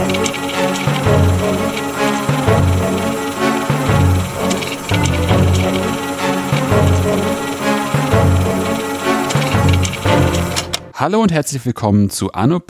Thank you. Hallo und herzlich willkommen zu Anno.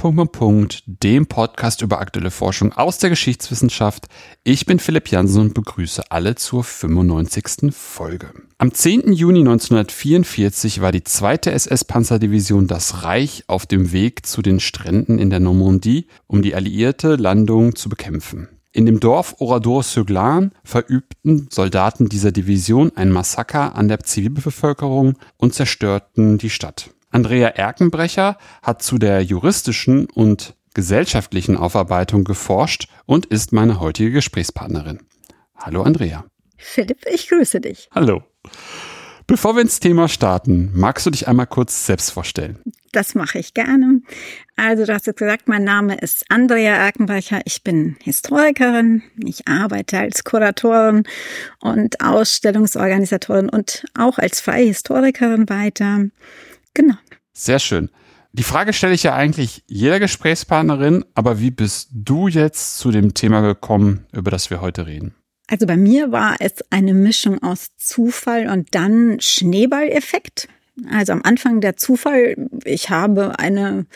dem Podcast über aktuelle Forschung aus der Geschichtswissenschaft. Ich bin Philipp Jansen und begrüße alle zur 95. Folge. Am 10. Juni 1944 war die zweite SS-Panzerdivision Das Reich auf dem Weg zu den Stränden in der Normandie, um die alliierte Landung zu bekämpfen. In dem Dorf Oradour-sur-Glane verübten Soldaten dieser Division ein Massaker an der Zivilbevölkerung und zerstörten die Stadt. Andrea Erkenbrecher hat zu der juristischen und gesellschaftlichen Aufarbeitung geforscht und ist meine heutige Gesprächspartnerin. Hallo Andrea. Philipp, ich grüße dich. Hallo. Bevor wir ins Thema starten, magst du dich einmal kurz selbst vorstellen? Das mache ich gerne. Also du hast jetzt gesagt, mein Name ist Andrea Erkenbrecher. Ich bin Historikerin. Ich arbeite als Kuratorin und Ausstellungsorganisatorin und auch als freie Historikerin weiter. Genau. Sehr schön. Die Frage stelle ich ja eigentlich jeder Gesprächspartnerin, aber wie bist du jetzt zu dem Thema gekommen, über das wir heute reden? Also bei mir war es eine Mischung aus Zufall und dann Schneeballeffekt. Also am Anfang der Zufall, ich habe eine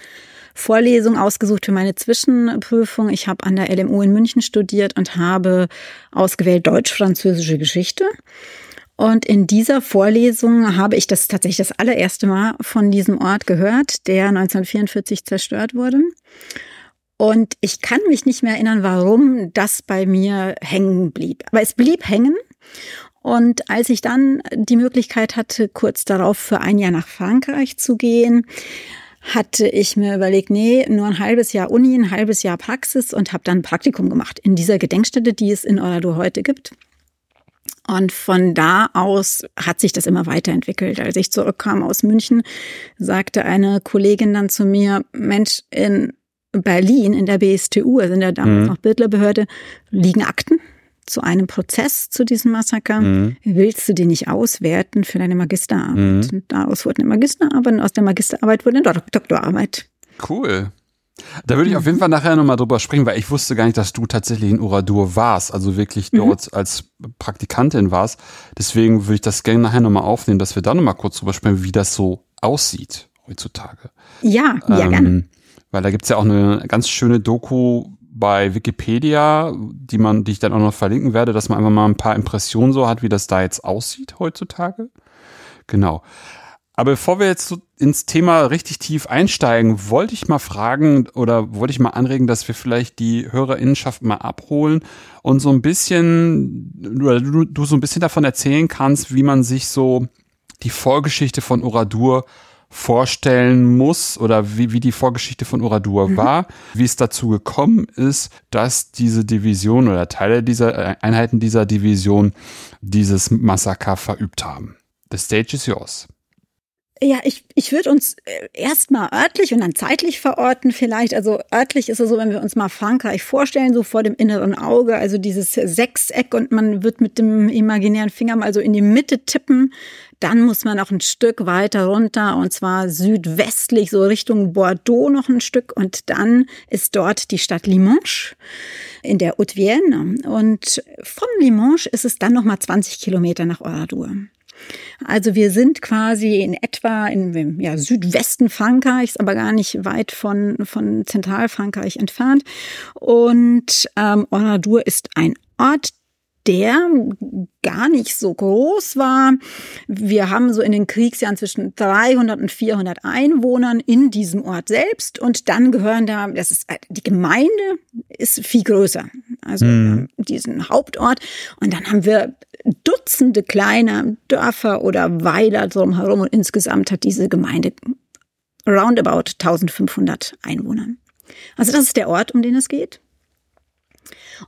Vorlesung ausgesucht für meine Zwischenprüfung. Ich habe an der LMU in München studiert und habe ausgewählt Deutsch-Französische Geschichte. Und in dieser Vorlesung habe ich das tatsächlich das allererste Mal von diesem Ort gehört, der 1944 zerstört wurde. Und ich kann mich nicht mehr erinnern, warum das bei mir hängen blieb. Aber es blieb hängen. Und als ich dann die Möglichkeit hatte, kurz darauf für ein Jahr nach Frankreich zu gehen, hatte ich mir überlegt, nee, nur ein halbes Jahr Uni, ein halbes Jahr Praxis und habe dann ein Praktikum gemacht in dieser Gedenkstätte, die es in Oradour heute gibt. Und von da aus hat sich das immer weiterentwickelt. Als ich zurückkam aus München, sagte eine Kollegin dann zu mir, Mensch, in Berlin, in der BSTU, also in der damals mhm. noch Bildlerbehörde, liegen Akten zu einem Prozess zu diesem Massaker. Mhm. Willst du die nicht auswerten für deine Magisterarbeit? Mhm. Und daraus wurde eine Magisterarbeit und aus der Magisterarbeit wurde eine Doktorarbeit. Cool. Da würde ich auf jeden Fall nachher nochmal drüber sprechen, weil ich wusste gar nicht, dass du tatsächlich in Uradur warst, also wirklich mhm. dort mhm. als Praktikantin warst. Deswegen würde ich das gerne nachher nochmal aufnehmen, dass wir da nochmal kurz drüber sprechen, wie das so aussieht heutzutage. Ja, ja, ähm, gerne. Weil da gibt's ja auch eine ganz schöne Doku bei Wikipedia, die man, die ich dann auch noch verlinken werde, dass man einfach mal ein paar Impressionen so hat, wie das da jetzt aussieht heutzutage. Genau. Aber bevor wir jetzt so ins Thema richtig tief einsteigen, wollte ich mal fragen oder wollte ich mal anregen, dass wir vielleicht die Hörerinnenschaft mal abholen und so ein bisschen, oder du, du so ein bisschen davon erzählen kannst, wie man sich so die Vorgeschichte von Oradur vorstellen muss oder wie, wie die Vorgeschichte von Oradur mhm. war, wie es dazu gekommen ist, dass diese Division oder Teile dieser Einheiten dieser Division dieses Massaker verübt haben. The stage is yours. Ja, ich, ich würde uns äh, erstmal örtlich und dann zeitlich verorten vielleicht. Also örtlich ist es so, wenn wir uns mal Frankreich vorstellen, so vor dem inneren Auge, also dieses Sechseck und man wird mit dem imaginären Finger mal so in die Mitte tippen. Dann muss man auch ein Stück weiter runter und zwar südwestlich, so Richtung Bordeaux noch ein Stück und dann ist dort die Stadt Limoges in der Haute-Vienne und von Limoges ist es dann nochmal 20 Kilometer nach Oradour. Also wir sind quasi in etwa im ja, Südwesten Frankreichs, aber gar nicht weit von, von Zentralfrankreich entfernt. Und ähm, Oradour ist ein Ort, der gar nicht so groß war. Wir haben so in den Kriegsjahren zwischen 300 und 400 Einwohnern in diesem Ort selbst und dann gehören da, das ist die Gemeinde ist viel größer, also mhm. diesen Hauptort und dann haben wir Dutzende kleiner Dörfer oder Weiler drumherum und insgesamt hat diese Gemeinde roundabout 1500 Einwohner. Also das ist der Ort, um den es geht.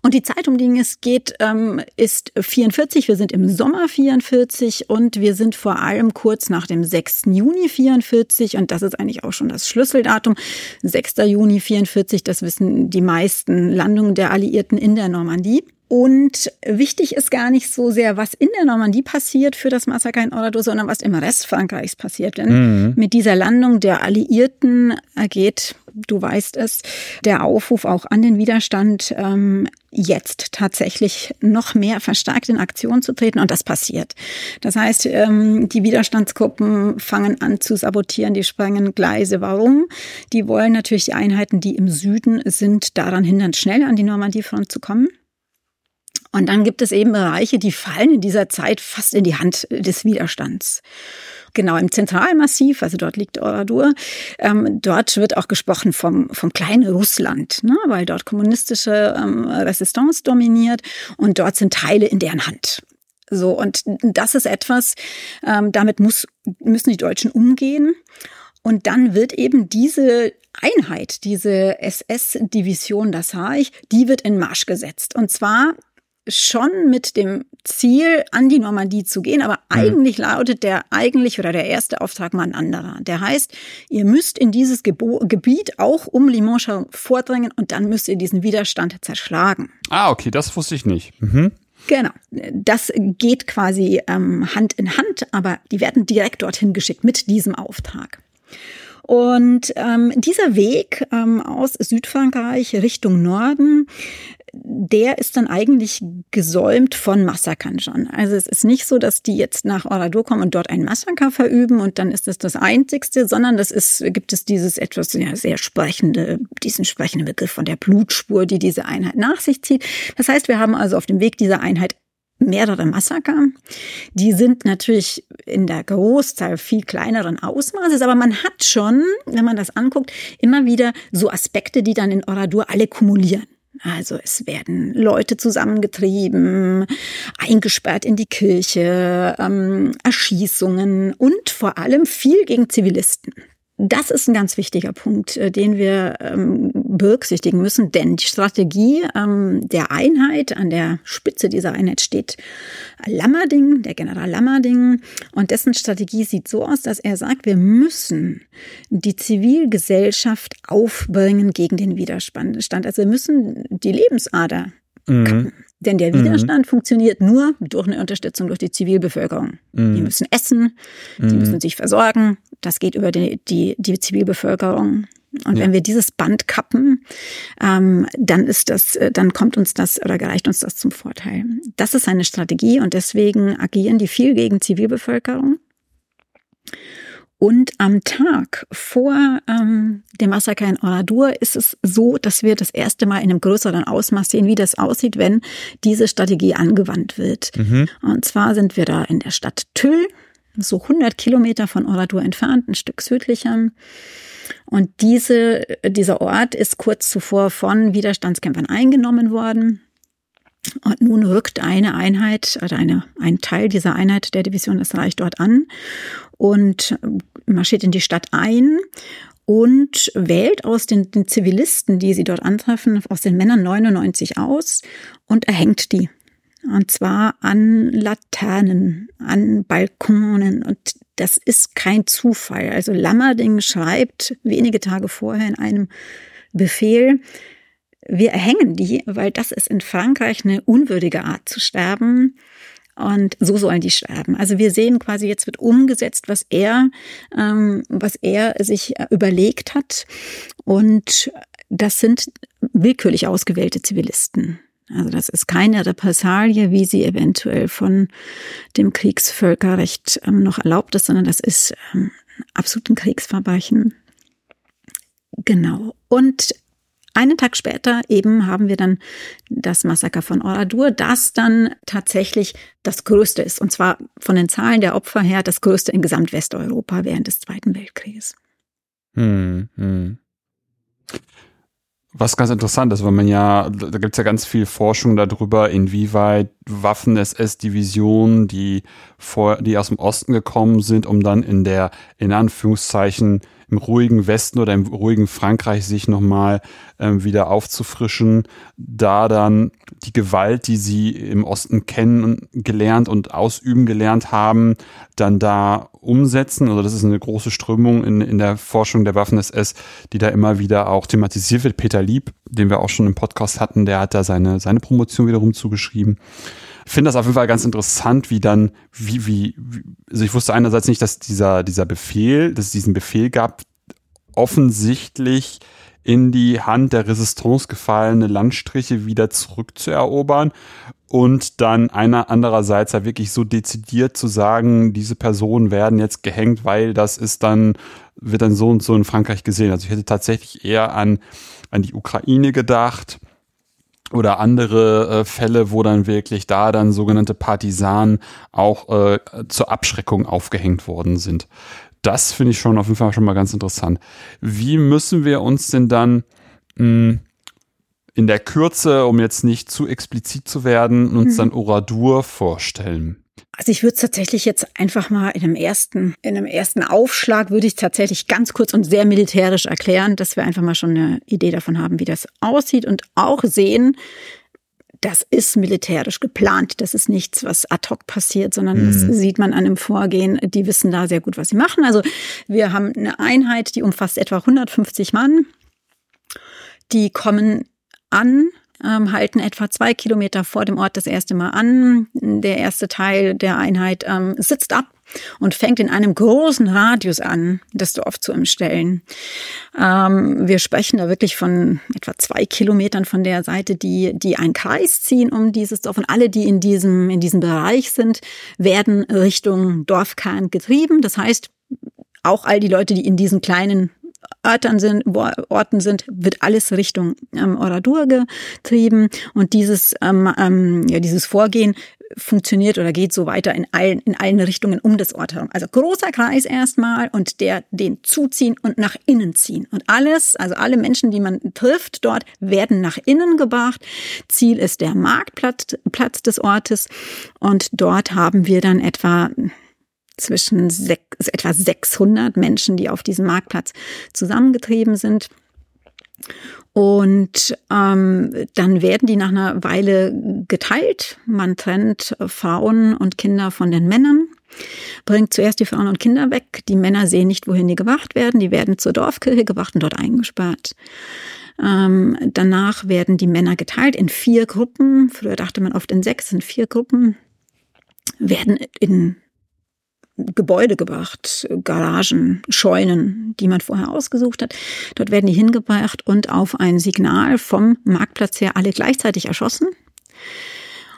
Und die Zeit, um die es geht, ähm, ist 44. Wir sind im Sommer 44 und wir sind vor allem kurz nach dem 6. Juni 44 und das ist eigentlich auch schon das Schlüsseldatum. 6. Juni 44, das wissen die meisten Landungen der Alliierten in der Normandie. Und wichtig ist gar nicht so sehr, was in der Normandie passiert für das Massaker in Oradour, sondern was im Rest Frankreichs passiert. Denn mhm. mit dieser Landung der Alliierten ergeht, du weißt es, der Aufruf auch an den Widerstand, ähm, jetzt tatsächlich noch mehr verstärkt in Aktion zu treten. Und das passiert. Das heißt, ähm, die Widerstandsgruppen fangen an zu sabotieren, die sprengen Gleise. Warum? Die wollen natürlich die Einheiten, die im Süden sind, daran hindern, schnell an die Normandiefront zu kommen. Und dann gibt es eben Bereiche, die fallen in dieser Zeit fast in die Hand des Widerstands. Genau, im Zentralmassiv, also dort liegt Oradour, ähm, dort wird auch gesprochen vom, vom kleinen Russland, ne, weil dort kommunistische ähm, Resistance dominiert und dort sind Teile in deren Hand. So, und das ist etwas, ähm, damit muss, müssen die Deutschen umgehen. Und dann wird eben diese Einheit, diese SS-Division, das sah ich, die wird in Marsch gesetzt. Und zwar schon mit dem Ziel, an die Normandie zu gehen, aber mhm. eigentlich lautet der eigentlich oder der erste Auftrag mal ein anderer. Der heißt, ihr müsst in dieses Gebo Gebiet auch um Limoges vordringen und dann müsst ihr diesen Widerstand zerschlagen. Ah, okay, das wusste ich nicht. Mhm. Genau, das geht quasi ähm, Hand in Hand, aber die werden direkt dorthin geschickt mit diesem Auftrag. Und ähm, dieser Weg ähm, aus Südfrankreich Richtung Norden, der ist dann eigentlich gesäumt von Massakern schon. Also es ist nicht so, dass die jetzt nach Oradour kommen und dort ein Massaker verüben und dann ist das das Einzigste, sondern das ist, gibt es dieses etwas ja, sehr sprechende, diesen sprechenden Begriff von der Blutspur, die diese Einheit nach sich zieht. Das heißt, wir haben also auf dem Weg dieser Einheit mehrere Massaker. Die sind natürlich in der Großzahl viel kleineren Ausmaßes, aber man hat schon, wenn man das anguckt, immer wieder so Aspekte, die dann in Oradour alle kumulieren. Also es werden Leute zusammengetrieben, eingesperrt in die Kirche, ähm, Erschießungen und vor allem viel gegen Zivilisten. Das ist ein ganz wichtiger Punkt, äh, den wir ähm, berücksichtigen müssen, denn die Strategie ähm, der Einheit, an der Spitze dieser Einheit steht Lammerding, der General Lammerding, und dessen Strategie sieht so aus, dass er sagt, wir müssen die Zivilgesellschaft aufbringen gegen den Widerstand. Also wir müssen die Lebensader mhm. Denn der Widerstand mhm. funktioniert nur durch eine Unterstützung durch die Zivilbevölkerung. Mhm. Die müssen essen, die mhm. müssen sich versorgen. Das geht über die, die, die Zivilbevölkerung. Und ja. wenn wir dieses Band kappen, ähm, dann ist das, äh, dann kommt uns das oder gereicht uns das zum Vorteil. Das ist eine Strategie und deswegen agieren die viel gegen Zivilbevölkerung. Und am Tag vor ähm, dem Massaker in Oradour ist es so, dass wir das erste Mal in einem größeren Ausmaß sehen, wie das aussieht, wenn diese Strategie angewandt wird. Mhm. Und zwar sind wir da in der Stadt Tüll, so 100 Kilometer von Oradour entfernt, ein Stück südlicher. Und diese, dieser Ort ist kurz zuvor von Widerstandskämpfern eingenommen worden. Und nun rückt eine Einheit oder eine, ein Teil dieser Einheit der Division des Reich dort an und marschiert in die Stadt ein und wählt aus den, den Zivilisten, die sie dort antreffen, aus den Männern 99 aus und erhängt die. Und zwar an Laternen, an Balkonen. Und das ist kein Zufall. Also Lammerding schreibt wenige Tage vorher in einem Befehl, wir erhängen die, weil das ist in Frankreich eine unwürdige Art zu sterben. Und so sollen die sterben. Also wir sehen quasi, jetzt wird umgesetzt, was er, ähm, was er sich überlegt hat. Und das sind willkürlich ausgewählte Zivilisten. Also das ist keine Repressalie, wie sie eventuell von dem Kriegsvölkerrecht ähm, noch erlaubt ist, sondern das ist ähm, absolut ein Kriegsverbrechen. Genau. Und einen Tag später eben haben wir dann das Massaker von Oradour, das dann tatsächlich das größte ist. Und zwar von den Zahlen der Opfer her das größte in Gesamtwesteuropa während des Zweiten Weltkrieges. Hm, hm. Was ganz interessant ist, weil man ja, da gibt es ja ganz viel Forschung darüber, inwieweit Waffen-SS-Divisionen, die vor, die aus dem Osten gekommen sind, um dann in der, in Anführungszeichen, im ruhigen Westen oder im ruhigen Frankreich sich nochmal ähm, wieder aufzufrischen, da dann die Gewalt, die sie im Osten kennen, gelernt und ausüben gelernt haben, dann da umsetzen. Also das ist eine große Strömung in, in der Forschung der Waffen-SS, die da immer wieder auch thematisiert wird. Peter Lieb den wir auch schon im Podcast hatten, der hat da seine, seine Promotion wiederum zugeschrieben. Ich finde das auf jeden Fall ganz interessant, wie dann, wie, wie, also ich wusste einerseits nicht, dass dieser, dieser Befehl, dass es diesen Befehl gab, offensichtlich in die Hand der Resistance gefallene Landstriche wieder zurückzuerobern und dann einer andererseits ja wirklich so dezidiert zu sagen, diese Personen werden jetzt gehängt, weil das ist dann, wird dann so und so in Frankreich gesehen. Also ich hätte tatsächlich eher an, an die Ukraine gedacht oder andere äh, Fälle, wo dann wirklich da dann sogenannte Partisanen auch äh, zur Abschreckung aufgehängt worden sind das finde ich schon auf jeden Fall schon mal ganz interessant. Wie müssen wir uns denn dann mh, hm, in der Kürze, um jetzt nicht zu explizit zu werden, uns mhm. dann Oradur vorstellen? Also ich würde es tatsächlich jetzt einfach mal in einem ersten, in einem ersten Aufschlag würde ich tatsächlich ganz kurz und sehr militärisch erklären, dass wir einfach mal schon eine Idee davon haben, wie das aussieht und auch sehen, das ist militärisch geplant. Das ist nichts, was ad hoc passiert, sondern mhm. das sieht man an dem Vorgehen. Die wissen da sehr gut, was sie machen. Also wir haben eine Einheit, die umfasst etwa 150 Mann. Die kommen an, ähm, halten etwa zwei Kilometer vor dem Ort das erste Mal an. Der erste Teil der Einheit ähm, sitzt ab und fängt in einem großen Radius an, das Dorf zu umstellen. Ähm, wir sprechen da wirklich von etwa zwei Kilometern von der Seite, die, die einen Kreis ziehen um dieses Dorf. Und alle, die in diesem, in diesem Bereich sind, werden Richtung Dorfkern getrieben. Das heißt, auch all die Leute, die in diesen kleinen Örtern sind, Orten sind, wird alles Richtung ähm, Oradur getrieben. Und dieses, ähm, ähm, ja, dieses Vorgehen funktioniert oder geht so weiter in allen, in allen Richtungen um das Ort herum. Also großer Kreis erstmal und der den zuziehen und nach innen ziehen. Und alles, also alle Menschen, die man trifft dort, werden nach innen gebracht. Ziel ist der Marktplatz Platz des Ortes und dort haben wir dann etwa zwischen sechs, etwa 600 Menschen, die auf diesem Marktplatz zusammengetrieben sind. Und ähm, dann werden die nach einer Weile geteilt. Man trennt Frauen und Kinder von den Männern, bringt zuerst die Frauen und Kinder weg. Die Männer sehen nicht, wohin die gewacht werden. Die werden zur Dorfkirche gewacht und dort eingesperrt. Ähm, danach werden die Männer geteilt in vier Gruppen. Früher dachte man oft in sechs, in vier Gruppen. Werden in Gebäude gebracht, Garagen, Scheunen, die man vorher ausgesucht hat. Dort werden die hingebracht und auf ein Signal vom Marktplatz her alle gleichzeitig erschossen.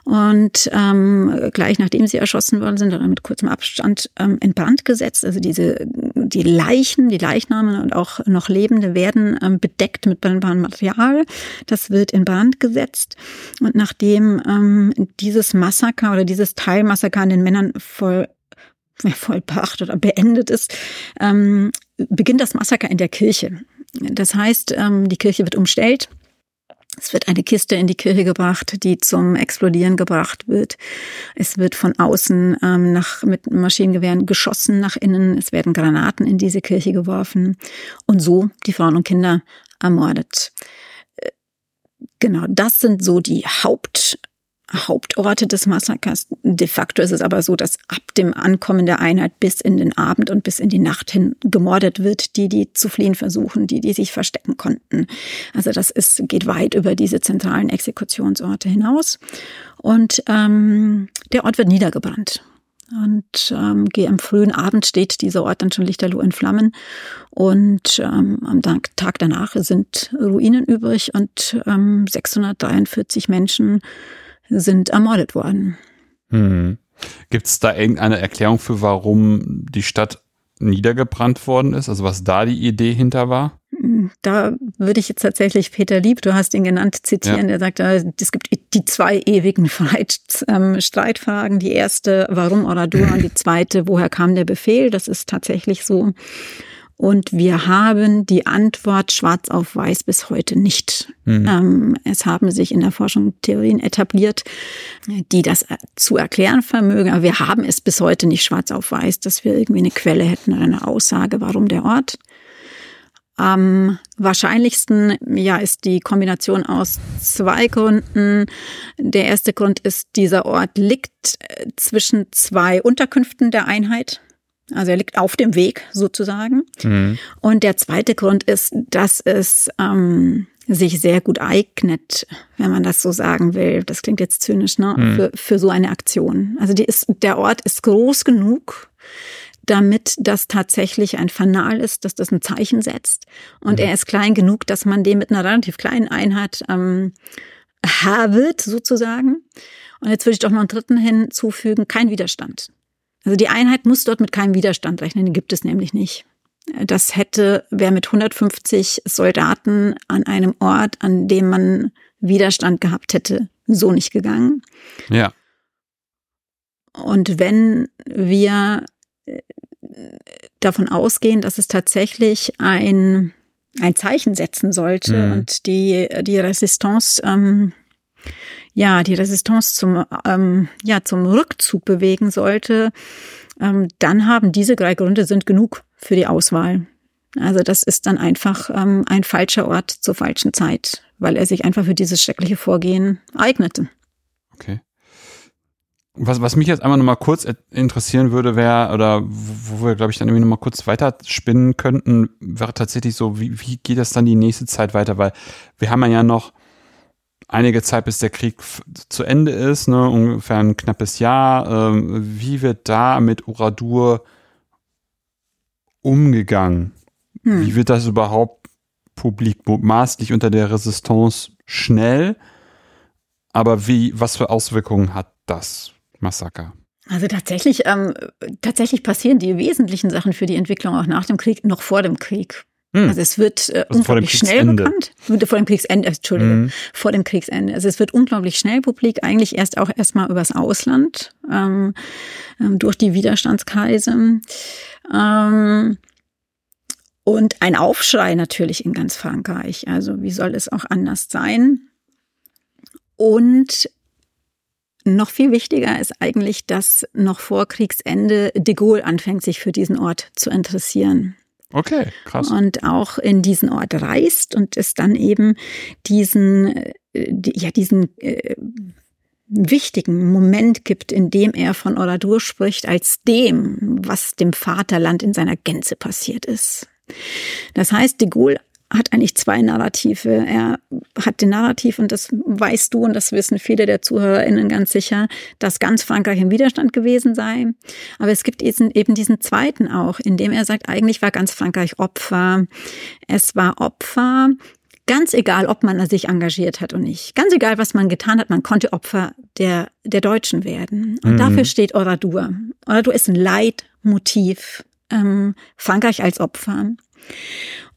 Und ähm, gleich nachdem sie erschossen worden sind, oder mit kurzem Abstand ähm, in Brand gesetzt. Also diese die Leichen, die Leichname und auch noch Lebende werden ähm, bedeckt mit brennbarem Material. Das wird in Brand gesetzt. Und nachdem ähm, dieses Massaker oder dieses Teilmassaker an den Männern voll vollbracht oder beendet ist, ähm, beginnt das Massaker in der Kirche. Das heißt, ähm, die Kirche wird umstellt. Es wird eine Kiste in die Kirche gebracht, die zum Explodieren gebracht wird. Es wird von außen ähm, nach, mit Maschinengewehren geschossen nach innen. Es werden Granaten in diese Kirche geworfen und so die Frauen und Kinder ermordet. Äh, genau, das sind so die Haupt Hauptorte des Massakers. De facto ist es aber so, dass ab dem Ankommen der Einheit bis in den Abend und bis in die Nacht hin gemordet wird, die, die zu fliehen versuchen, die, die sich verstecken konnten. Also das ist, geht weit über diese zentralen Exekutionsorte hinaus. Und ähm, der Ort wird niedergebrannt. Und ähm, am frühen Abend steht dieser Ort dann schon lichterloh in Flammen. Und ähm, am Tag danach sind Ruinen übrig und ähm, 643 Menschen sind ermordet worden. Hm. Gibt es da irgendeine Erklärung für, warum die Stadt niedergebrannt worden ist? Also was da die Idee hinter war? Da würde ich jetzt tatsächlich Peter Lieb, du hast ihn genannt, zitieren. Ja. Der sagt, äh, es gibt die zwei ewigen ähm, Streitfragen. Die erste, warum Oradur? Und die zweite, woher kam der Befehl? Das ist tatsächlich so. Und wir haben die Antwort schwarz auf weiß bis heute nicht. Mhm. Es haben sich in der Forschung Theorien etabliert, die das äh, zu erklären vermögen. Aber wir haben es bis heute nicht schwarz auf weiß, dass wir irgendwie eine Quelle hätten oder eine Aussage, warum der Ort. Am wahrscheinlichsten ja ist die Kombination aus zwei Gründen. Der erste Grund ist, dieser Ort liegt äh, zwischen zwei Unterkünften der Einheit Also er liegt auf dem Weg sozusagen. Mhm. Und der zweite Grund ist, dass es ähm, sich sehr gut eignet, wenn man das so sagen will. Das klingt jetzt zynisch, ne? Mhm. Für, für so eine Aktion. Also die ist, der Ort ist groß genug, damit das tatsächlich ein Fanal ist, dass das ein Zeichen setzt. Und mhm. er ist klein genug, dass man den mit einer relativ kleinen Einheit ähm, wird, sozusagen. Und jetzt würde ich doch noch einen dritten hinzufügen, kein Widerstand. Also die Einheit muss dort mit keinem Widerstand rechnen, den gibt es nämlich nicht. Das hätte, wer mit 150 Soldaten an einem Ort, an dem man Widerstand gehabt hätte, so nicht gegangen. Ja. Und wenn wir davon ausgehen, dass es tatsächlich ein, ein Zeichen setzen sollte mhm. und die, die Resistance, ähm, ja, die Resistance zum, ähm, ja, zum Rückzug bewegen sollte, ähm, dann haben diese drei Gründe sind genug für die Auswahl. Also das ist dann einfach ähm, ein falscher Ort zur falschen Zeit, weil er sich einfach für dieses schreckliche Vorgehen eignete. Okay. Was, was mich jetzt einmal nochmal kurz interessieren würde, wäre, oder wo wir, glaube ich, dann irgendwie nochmal kurz weiter spinnen könnten, wäre tatsächlich so, wie, wie geht das dann die nächste Zeit weiter? Weil wir haben ja noch einige Zeit, bis der Krieg zu Ende ist, ne, ungefähr ein knappes Jahr. Ähm, wie wird da mit Uradur umgegangen? Hm. Wie wird das überhaupt publik, maßlich unter der Resistance schnell? Aber wie, was für Auswirkungen hat das? Massaker. Also tatsächlich, ähm, tatsächlich passieren die wesentlichen Sachen für die Entwicklung auch nach dem Krieg, noch vor dem Krieg. Hm. Also es wird äh, also unglaublich schnell bekannt. Vor dem Kriegsende, Entschuldige, hm. vor dem Kriegsende. Also es wird unglaublich schnell publik, eigentlich erst auch erstmal übers Ausland, ähm, ähm, durch die Widerstandskreise. Ähm, und ein Aufschrei natürlich in ganz Frankreich. Also wie soll es auch anders sein? Und noch viel wichtiger ist eigentlich, dass noch vor Kriegsende de Gaulle anfängt, sich für diesen Ort zu interessieren. Okay, krass. Und auch in diesen Ort reist und es dann eben diesen, äh, ja, diesen äh, wichtigen Moment gibt, in dem er von Oradur spricht, als dem, was dem Vaterland in seiner Gänze passiert ist. Das heißt, de Gaulle hat eigentlich zwei Narrative. Er hat den Narrativ, und das weißt du und das wissen viele der ZuhörerInnen ganz sicher, dass ganz Frankreich im Widerstand gewesen sei. Aber es gibt eben diesen zweiten auch, in dem er sagt, eigentlich war ganz Frankreich Opfer. Es war Opfer Ganz egal, ob man sich engagiert hat oder nicht. Ganz egal, was man getan hat, man konnte Opfer der, der Deutschen werden. Und mhm. dafür steht Oradur. Oradur ist ein Leitmotiv. Ähm, Frankreich als Opfer.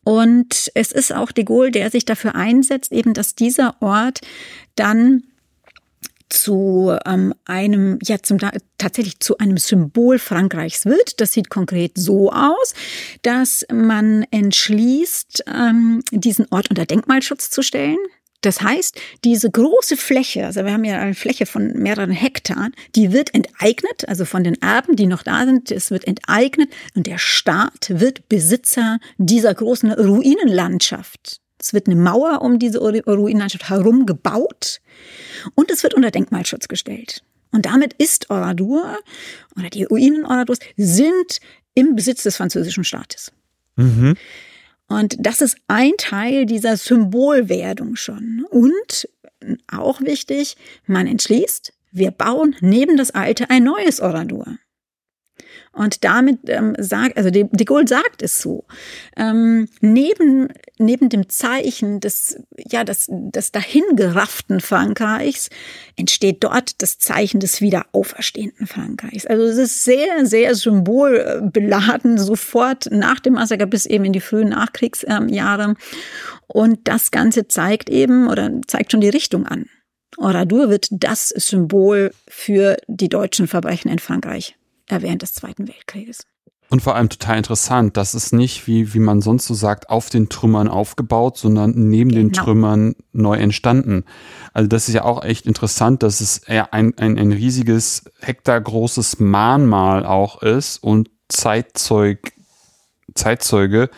Und es ist auch de Gaulle, der sich dafür einsetzt, eben, dass dieser Ort dann zu ähm, einem, ja, zum, tatsächlich zu einem Symbol Frankreichs wird. Das sieht konkret so aus, dass man entschließt, ähm, diesen Ort unter Denkmalschutz zu stellen. Das heißt, diese große Fläche, also wir haben ja eine Fläche von mehreren Hektaren, die wird enteignet, also von den Erben, die noch da sind, es wird enteignet und der Staat wird Besitzer dieser großen Ruinenlandschaft. Es wird eine Mauer um diese Ruinenlandschaft herum gebaut und es wird unter Denkmalschutz gestellt. Und damit ist Oradur oder die Ruinen Oradurs sind im Besitz des französischen Staates. Mhm. Und das ist ein Teil dieser Symbolwerdung schon. Und auch wichtig, man entschließt, wir bauen neben das Alte ein neues Oradur. Und damit ähm, sagt, also de, de Gaulle sagt es so, ähm, neben, neben dem Zeichen des, ja, des, des dahingerafften Frankreichs entsteht dort das Zeichen des wiederauferstehenden Frankreichs. Also es ist sehr, sehr symbolbeladen, sofort nach dem Massaker bis eben in die frühen Nachkriegsjahre. Und das Ganze zeigt eben oder zeigt schon die Richtung an. Oradur wird das Symbol für die deutschen Verbrechen in Frankreich während des Zweiten Weltkrieges. Und vor allem total interessant, das ist nicht, wie, wie man sonst so sagt, auf den Trümmern aufgebaut, sondern neben genau. den Trümmern neu entstanden. Also das ist ja auch echt interessant, dass es eher ein, ein, ein riesiges, hektargroßes Mahnmal auch ist und Zeitzeug, Zeitzeuge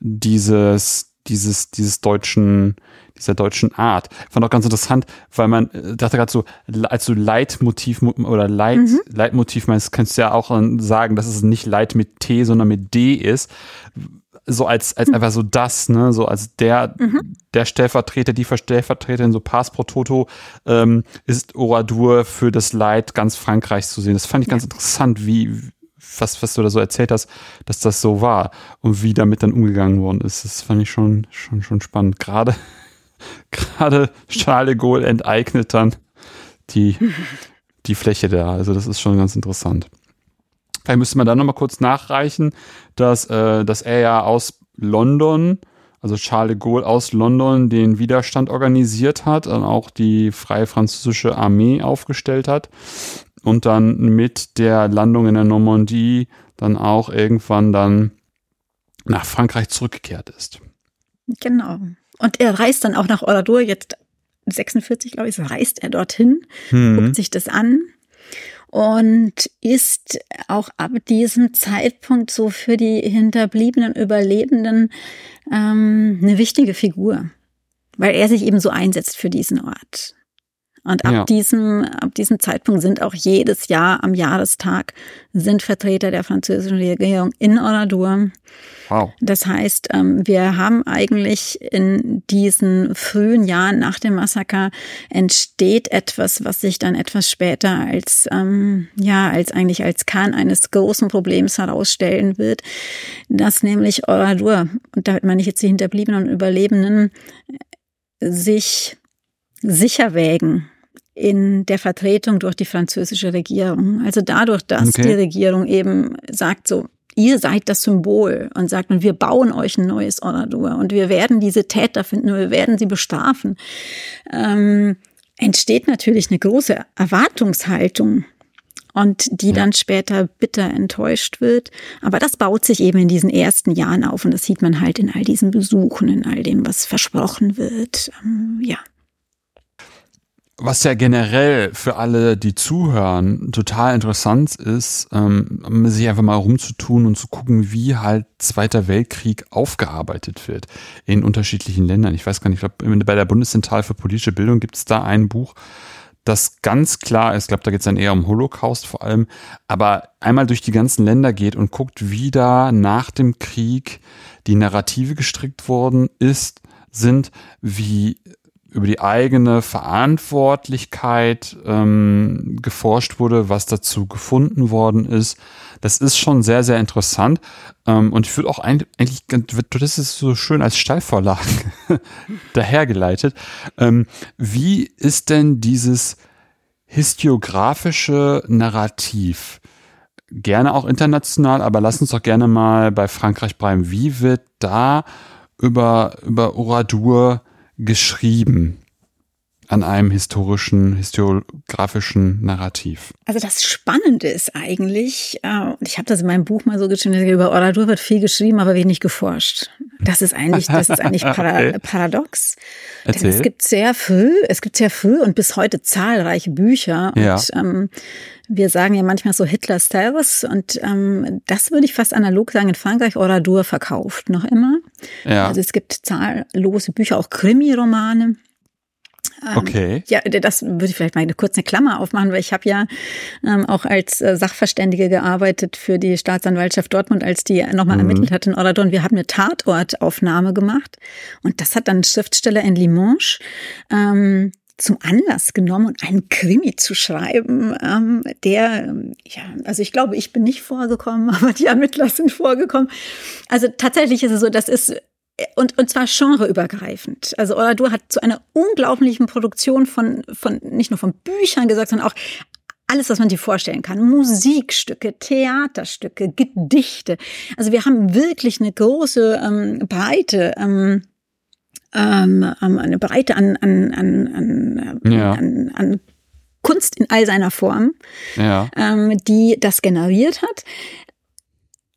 dieses, dieses, dieses deutschen, dieser deutschen Art. Fand auch ganz interessant, weil man äh, dachte gerade so, als du Leitmotiv oder Leit, mhm. Leitmotiv meinst, kannst du ja auch sagen, dass es nicht Leit mit T, sondern mit D ist. So als, als mhm. einfach so das, ne, so als der, mhm. der Stellvertreter, die Stellvertreterin, so Pass pro Toto, ähm, ist Oradur für das Leid ganz Frankreichs zu sehen. Das fand ich ganz interessant, wie, was, was du da so erzählt hast, dass das so war und wie damit dann umgegangen worden ist. Das fand ich schon, schon, schon spannend. Gerade, gerade Charles de Gaulle enteignet dann die, die Fläche da. Also das ist schon ganz interessant. Vielleicht müsste man da nochmal kurz nachreichen, dass, äh, dass er ja aus London, also Charles de Gaulle aus London den Widerstand organisiert hat und auch die freie französische Armee aufgestellt hat und dann mit der Landung in der Normandie dann auch irgendwann dann nach Frankreich zurückgekehrt ist. Genau. Und er reist dann auch nach Oradour, jetzt 46, glaube ich, reist er dorthin, hm. guckt sich das an und ist auch ab diesem Zeitpunkt so für die hinterbliebenen Überlebenden ähm, eine wichtige Figur, weil er sich eben so einsetzt für diesen Ort. Und ab ja. diesem, ab diesem Zeitpunkt sind auch jedes Jahr am Jahrestag sind Vertreter der französischen Regierung in Oradour. Wow. Das heißt, ähm, wir haben eigentlich in diesen frühen Jahren nach dem Massaker entsteht etwas, was sich dann etwas später als, ähm, ja, als eigentlich als Kern eines großen Problems herausstellen wird, dass nämlich Oradour, und damit meine ich jetzt die Hinterbliebenen und Überlebenden, sich sicher wägen in der Vertretung durch die französische Regierung. Also dadurch, dass okay. die Regierung eben sagt so, ihr seid das Symbol und sagt, und wir bauen euch ein neues Oradur und wir werden diese Täter finden und wir werden sie bestrafen, ähm, entsteht natürlich eine große Erwartungshaltung und die dann später bitter enttäuscht wird. Aber das baut sich eben in diesen ersten Jahren auf und das sieht man halt in all diesen Besuchen, in all dem, was versprochen wird. Ähm, ja. Was ja generell für alle, die zuhören, total interessant ist, ähm, sich einfach mal rumzutun und zu gucken, wie halt Zweiter Weltkrieg aufgearbeitet wird in unterschiedlichen Ländern. Ich weiß gar nicht, ich glaube, bei der Bundeszentrale für politische Bildung gibt es da ein Buch, das ganz klar ist, ich glaube, da geht es dann eher um Holocaust vor allem, aber einmal durch die ganzen Länder geht und guckt, wie da nach dem Krieg die Narrative gestrickt worden ist, sind, wie über die eigene Verantwortlichkeit ähm, geforscht wurde, was dazu gefunden worden ist. Das ist schon sehr, sehr interessant. Ähm, und ich würde auch eigentlich, das ist so schön als Steilvorlage dahergeleitet. Ähm, wie ist denn dieses historiografische Narrativ? Gerne auch international, aber lass uns doch gerne mal bei Frankreich bleiben. Wie wird da über, über Oradur geschrieben an einem historischen, historiografischen Narrativ. Also das Spannende ist eigentlich, äh, ich habe das in meinem Buch mal so geschrieben, über Oradur wird viel geschrieben, aber wenig geforscht. Das ist eigentlich, das ist eigentlich para okay. paradox. Es gibt sehr früh, es gibt sehr früh und bis heute zahlreiche Bücher und ja. ähm, wir sagen ja manchmal so Hitler Servus und ähm, das würde ich fast analog sagen, in Frankreich Oradur verkauft noch immer. Ja. Also es gibt zahllose Bücher, auch Krimi-Romane. Ähm, okay. Ja, das würde ich vielleicht mal eine kurze Klammer aufmachen, weil ich habe ja ähm, auch als äh, Sachverständige gearbeitet für die Staatsanwaltschaft Dortmund, als die nochmal mhm. ermittelt hat in Oradon. Wir haben eine Tatortaufnahme gemacht und das hat dann Schriftsteller in Limoges ähm, zum Anlass genommen einen Krimi zu schreiben, ähm, der, ja, also ich glaube, ich bin nicht vorgekommen, aber die Ermittler sind vorgekommen. Also tatsächlich ist es so, das ist und, und zwar genreübergreifend. Also Oradur hat zu einer unglaublichen Produktion von, von nicht nur von Büchern gesagt, sondern auch alles, was man sich vorstellen kann. Musikstücke, Theaterstücke, Gedichte. Also wir haben wirklich eine große ähm, Breite. Ähm, ähm, ähm eine Breite an, an, an, an, ja. an, an Kunst in all seiner Form, ja. ähm, die das generiert hat.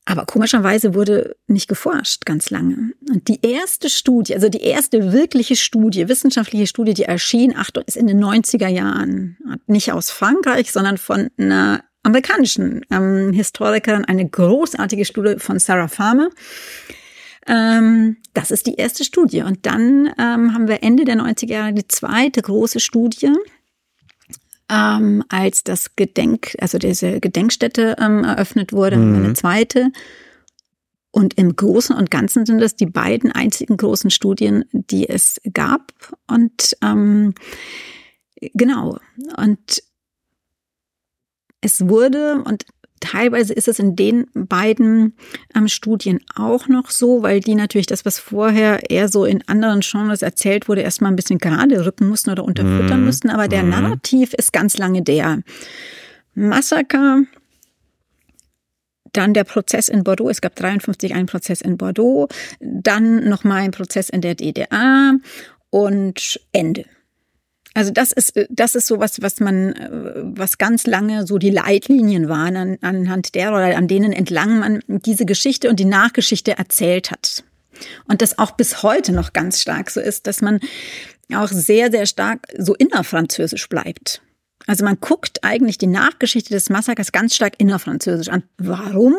Aber komischerweise wurde nicht geforscht ganz lange. Und die erste Studie, also die erste wirkliche Studie, wissenschaftliche Studie, die erschien, Achtung, ist in den 90er Jahren. Nicht aus Frankreich, sondern von einer amerikanischen ähm, Historikerin, eine großartige Studie von Sarah Farmer. Ähm, das ist die erste Studie. Und dann ähm, haben wir Ende der 90er Jahre die zweite große Studie, ähm, als das Gedenk, also diese Gedenkstätte ähm, eröffnet wurde, mhm. eine zweite. Und im Großen und Ganzen sind das die beiden einzigen großen Studien, die es gab. Und ähm, genau. Und es wurde, und teilweise ist es in den beiden ähm, Studien auch noch so, weil die natürlich das, was vorher eher so in anderen Genres erzählt wurde, erstmal ein bisschen gerade rücken mussten oder unterfüttern mhm. mussten. Aber der mhm. Narrativ ist ganz lange der Massaker, dann der Prozess in Bordeaux. Es gab 53 einen Prozess in Bordeaux, dann nochmal ein Prozess in der DDR und Ende. Also das ist, das ist so was, was man, was ganz lange so die Leitlinien waren, an, anhand der oder an denen entlang man diese Geschichte und die Nachgeschichte erzählt hat. Und das auch bis heute noch ganz stark so ist, dass man auch sehr, sehr stark so innerfranzösisch bleibt. Also man guckt eigentlich die Nachgeschichte des Massakers ganz stark innerfranzösisch an. Warum?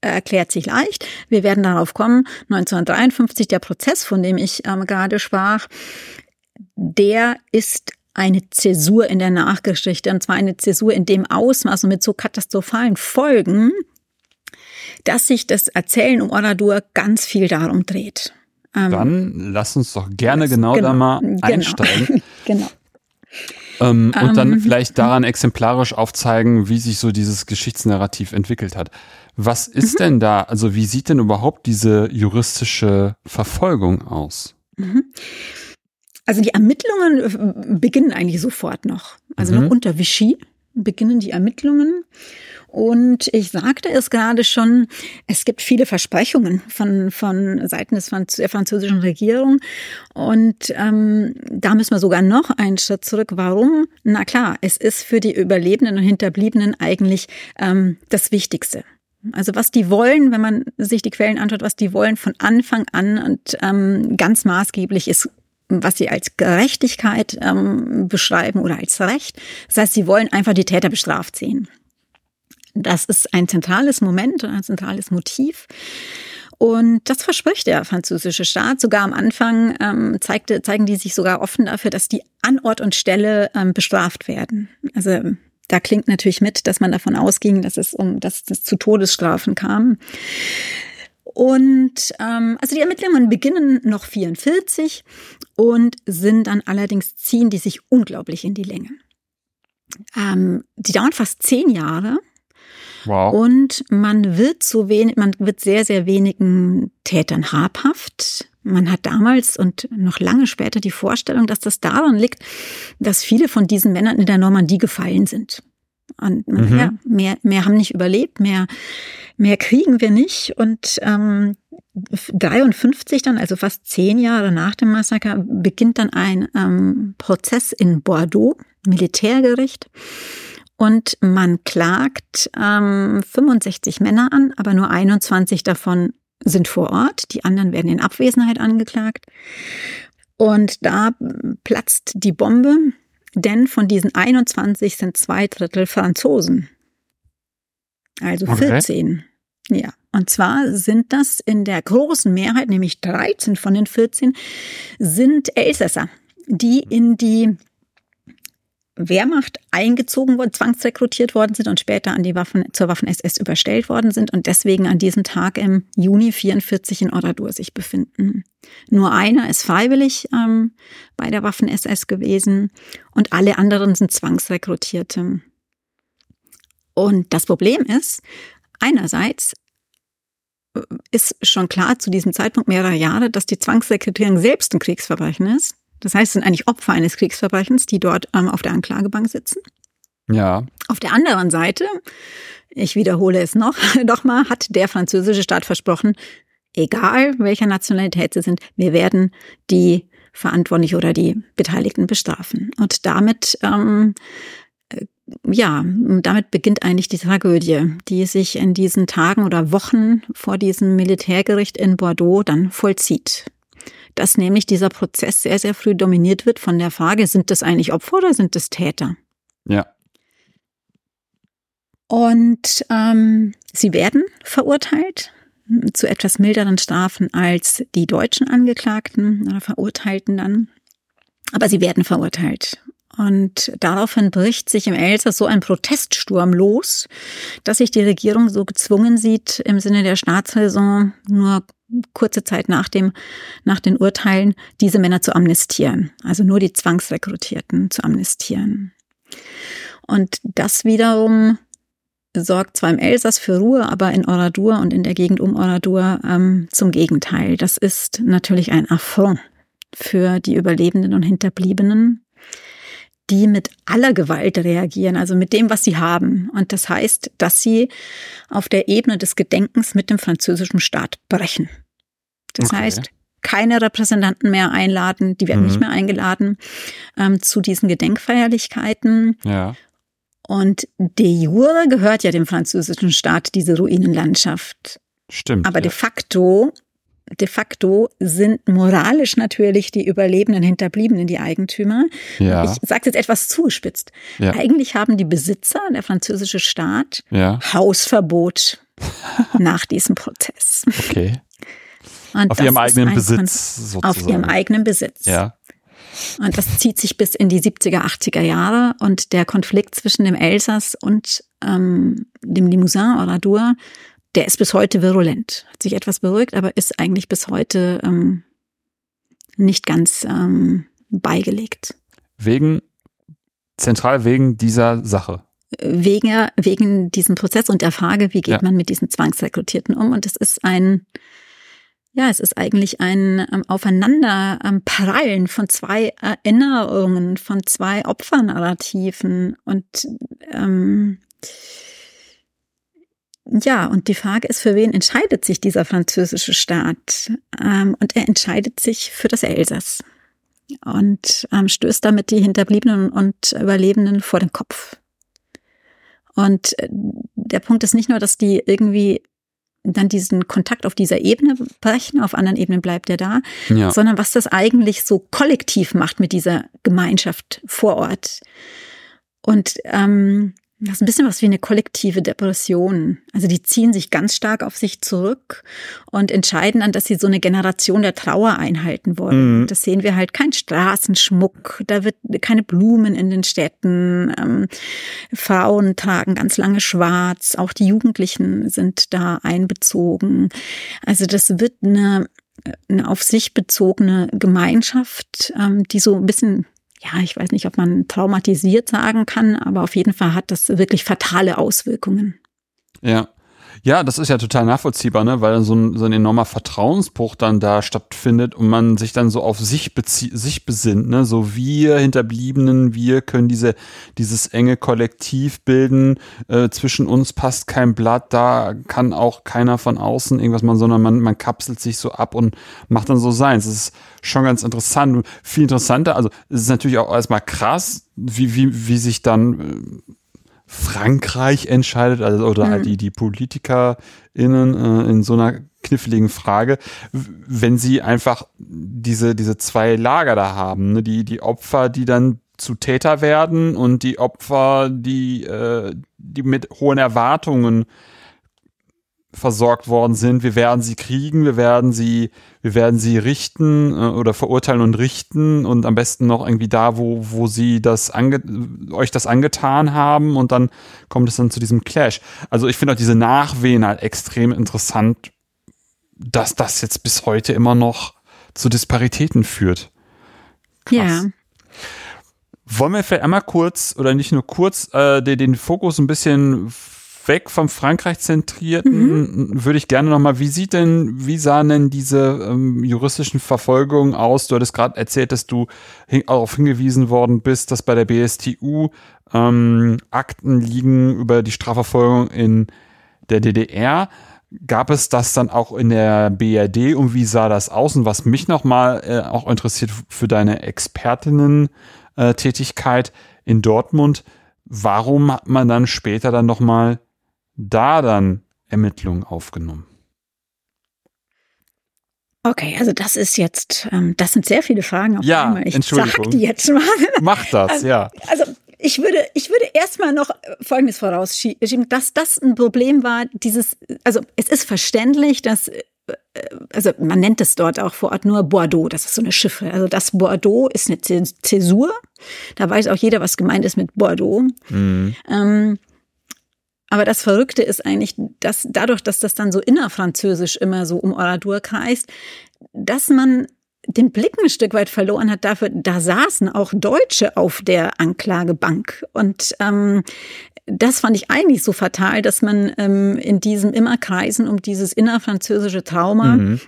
Erklärt sich leicht. Wir werden darauf kommen. 1953, der Prozess, von dem ich ähm, gerade sprach, der ist eine Zäsur in der Nachgeschichte, und zwar eine Zäsur in dem Ausmaß und mit so katastrophalen Folgen, dass sich das Erzählen um Oradur ganz viel darum dreht. Ähm, Dann lass uns doch gerne genau, genau da mal genau, einsteigen. genau. Ähm, und dann ähm, vielleicht daran exemplarisch aufzeigen, wie sich so dieses Geschichtsnarrativ entwickelt hat. Was ist mhm. denn da, also wie sieht denn überhaupt diese juristische Verfolgung aus? Mhm. Also die Ermittlungen äh, beginnen eigentlich sofort noch. Also mhm. noch unter Vichy beginnen die Ermittlungen. Und ich sagte es gerade schon, es gibt viele Versprechungen von, von Seiten des Franz der französischen Regierung. Und ähm, da müssen wir sogar noch einen Schritt zurück. Warum? Na klar, es ist für die Überlebenden und Hinterbliebenen eigentlich ähm, das Wichtigste. Also was die wollen, wenn man sich die Quellen anschaut, was die wollen von Anfang an und ähm, ganz maßgeblich ist was sie als Gerechtigkeit ähm, beschreiben oder als Recht. Das heißt, sie wollen einfach die Täter bestraft sehen. Das ist ein zentrales Moment und ein zentrales Motiv. Und das verspricht der französische Staat. Sogar am Anfang ähm, zeigte, zeigen die sich sogar offen dafür, dass die an Ort und Stelle ähm, bestraft werden. Also da klingt natürlich mit, dass man davon ausging, dass es um dass es zu Todesstrafen kam. Und ähm, also die Ermittlungen beginnen noch 44 und sind dann allerdings ziehen die sich unglaublich in die Länge. Ähm, die dauern fast zehn Jahre. Wow. Und man wird so wenig, man wird sehr, sehr wenigen Tätern habhaft. Man hat damals und noch lange später die Vorstellung, dass das daran liegt, dass viele von diesen Männern in der Normandie gefallen sind. Und mhm. ja, mehr, mehr haben nicht überlebt, mehr, mehr kriegen wir nicht. Und ähm, 53 dann, also fast zehn Jahre nach dem Massaker, beginnt dann ein ähm, Prozess in Bordeaux, Militärgericht. Und man klagt ähm, 65 Männer an, aber nur 21 davon sind vor Ort. Die anderen werden in Abwesenheit angeklagt. Und da platzt die Bombe denn von diesen 21 sind zwei Drittel Franzosen. Also 14. Okay. Ja. Und zwar sind das in der großen Mehrheit, nämlich 13 von den 14, sind Elsässer, die in die Wehrmacht eingezogen wurden, zwangsrekrutiert worden sind und später an die Waffen, zur Waffen-SS überstellt worden sind und deswegen an diesem Tag im Juni 44 in Oradour sich befinden. Nur einer ist freiwillig ähm, bei der Waffen-SS gewesen und alle anderen sind Zwangsrekrutierte. Und das Problem ist, einerseits äh, ist schon klar zu diesem Zeitpunkt mehrerer Jahre, dass die Zwangsrekrutierung selbst ein Kriegsverbrechen ist. Das heißt, es sind eigentlich Opfer eines Kriegsverbrechens, die dort ähm, auf der Anklagebank sitzen. Ja. Auf der anderen Seite, ich wiederhole es noch, doch mal, hat der französische Staat versprochen, egal welcher Nationalität sie sind, wir werden die Verantwortlichen oder die Beteiligten bestrafen. Und damit, ähm, äh, ja, damit beginnt eigentlich die Tragödie, die sich in diesen Tagen oder Wochen vor diesem Militärgericht in Bordeaux dann vollzieht dass nämlich dieser Prozess sehr, sehr früh dominiert wird von der Frage, sind das eigentlich Opfer oder sind das Täter? Ja. Und ähm, sie werden verurteilt. zu etwas milderen Strafen als die deutschen Angeklagten oder Verurteilten dann. Aber sie werden verurteilt. Und daraufhin bricht sich im Elsass so ein Proteststurm los, dass sich die Regierung so gezwungen sieht, im Sinne der Staatsräson nur kurze Zeit nach dem, nach den Urteilen, diese Männer zu amnestieren. Also nur die Zwangsrekrutierten zu amnestieren. Und das wiederum sorgt zwar im Elsass für Ruhe, aber in Oradur und in der Gegend um Oradur ähm, zum Gegenteil. Das ist natürlich ein Affront für die Überlebenden und Hinterbliebenen, die mit aller Gewalt reagieren, also mit dem, was sie haben. Und das heißt, dass sie auf der Ebene des Gedenkens mit dem französischen Staat brechen. Das okay. heißt, keine Repräsentanten mehr einladen, die werden mhm. nicht mehr eingeladen ähm, zu diesen Gedenkfeierlichkeiten. Ja. Und de jure gehört ja dem französischen Staat diese Ruinenlandschaft. Stimmt. Aber ja. de facto, de facto sind moralisch natürlich die Überlebenden Hinterbliebenen die Eigentümer. Ja. Ich sage jetzt etwas zugespitzt. Ja. Eigentlich haben die Besitzer, der französische Staat, ja. Hausverbot nach diesem Prozess. Okay. Und auf ihrem eigenen Besitz sozusagen. Auf ihrem eigenen Besitz. Ja. Und das zieht sich bis in die 70er, 80er Jahre. Und der Konflikt zwischen dem Elsass und ähm, dem Limousin Oradour, der ist bis heute virulent. Hat sich etwas beruhigt, aber ist eigentlich bis heute ähm, nicht ganz ähm, beigelegt. Wegen, zentral wegen dieser Sache wegen, wegen diesem Prozess und der Frage, wie geht ja. man mit diesen Zwangsrekrutierten um. Und es ist ein, ja, es ist eigentlich ein ähm, Aufeinanderprallen ähm, von zwei Erinnerungen, von zwei Opfernarrativen und ähm, ja, und die Frage ist, für wen entscheidet sich dieser französische Staat? Ähm, und er entscheidet sich für das Elsass und ähm, stößt damit die Hinterbliebenen und Überlebenden vor den Kopf. Und äh, der Punkt ist nicht nur, dass die irgendwie dann diesen Kontakt auf dieser Ebene brechen, auf anderen Ebenen bleibt er da, ja. sondern was das eigentlich so kollektiv macht mit dieser Gemeinschaft vor Ort. Und ähm, das ist ein bisschen was wie eine kollektive Depression. Also die ziehen sich ganz stark auf sich zurück und entscheiden dann, dass sie so eine Generation der Trauer einhalten wollen. Mhm. Das sehen wir halt kein Straßenschmuck, da wird keine Blumen in den Städten. Ähm, Frauen tragen ganz lange schwarz, auch die Jugendlichen sind da einbezogen. Also das wird eine eine auf sich bezogene Gemeinschaft, ähm, die so ein bisschen ja, ich weiß nicht, ob man traumatisiert sagen kann, aber auf jeden Fall hat das wirklich fatale Auswirkungen. Ja. Ja, das ist ja total nachvollziehbar, ne? weil so ein, so ein enormer Vertrauensbruch dann da stattfindet und man sich dann so auf sich, sich besinnt, ne? so wir Hinterbliebenen, wir können diese, dieses enge Kollektiv bilden, äh, zwischen uns passt kein Blatt, da kann auch keiner von außen irgendwas machen, sondern man, man kapselt sich so ab und macht dann so sein. Es ist schon ganz interessant, viel interessanter, also es ist natürlich auch erstmal krass, wie, wie, wie sich dann äh, Frankreich entscheidet, also oder mhm. die, die PolitikerInnen äh, in so einer kniffligen Frage, wenn sie einfach diese, diese zwei Lager da haben, ne? die, die Opfer, die dann zu Täter werden und die Opfer, die, äh, die mit hohen Erwartungen versorgt worden sind. Wir werden sie kriegen, wir werden sie, wir werden sie richten äh, oder verurteilen und richten und am besten noch irgendwie da, wo, wo sie das ange euch das angetan haben und dann kommt es dann zu diesem Clash. Also ich finde auch diese Nachwehen halt extrem interessant, dass das jetzt bis heute immer noch zu Disparitäten führt. Krass. Ja. Wollen wir vielleicht einmal kurz oder nicht nur kurz äh, den, den Fokus ein bisschen weg vom Frankreich zentrierten mhm. würde ich gerne nochmal, wie sieht denn, wie sahen denn diese ähm, juristischen Verfolgungen aus? Du hattest gerade erzählt, dass du hin, darauf hingewiesen worden bist, dass bei der BSTU ähm, Akten liegen über die Strafverfolgung in der DDR. Gab es das dann auch in der BRD und wie sah das aus? Und was mich nochmal äh, auch interessiert für deine Expertinnen-Tätigkeit äh, in Dortmund, warum hat man dann später dann nochmal da dann Ermittlungen aufgenommen? Okay, also das ist jetzt, ähm, das sind sehr viele Fragen auf ja, einmal. Ich Entschuldigung. sag die jetzt mal. Mach das, also, ja. Also ich würde, ich würde erstmal noch Folgendes vorausschieben, dass das ein Problem war, dieses, also es ist verständlich, dass äh, also man nennt es dort auch vor Ort nur Bordeaux, das ist so eine Chiffre. Also das Bordeaux ist eine Zäsur. Da weiß auch jeder, was gemeint ist mit Bordeaux. Mhm. Ähm, aber das Verrückte ist eigentlich, dass dadurch, dass das dann so innerfranzösisch immer so um Oradur kreist, dass man den Blick ein Stück weit verloren hat dafür, da saßen auch Deutsche auf der Anklagebank. Und ähm, das fand ich eigentlich so fatal, dass man ähm, in diesem immer kreisen um dieses innerfranzösische Trauma mhm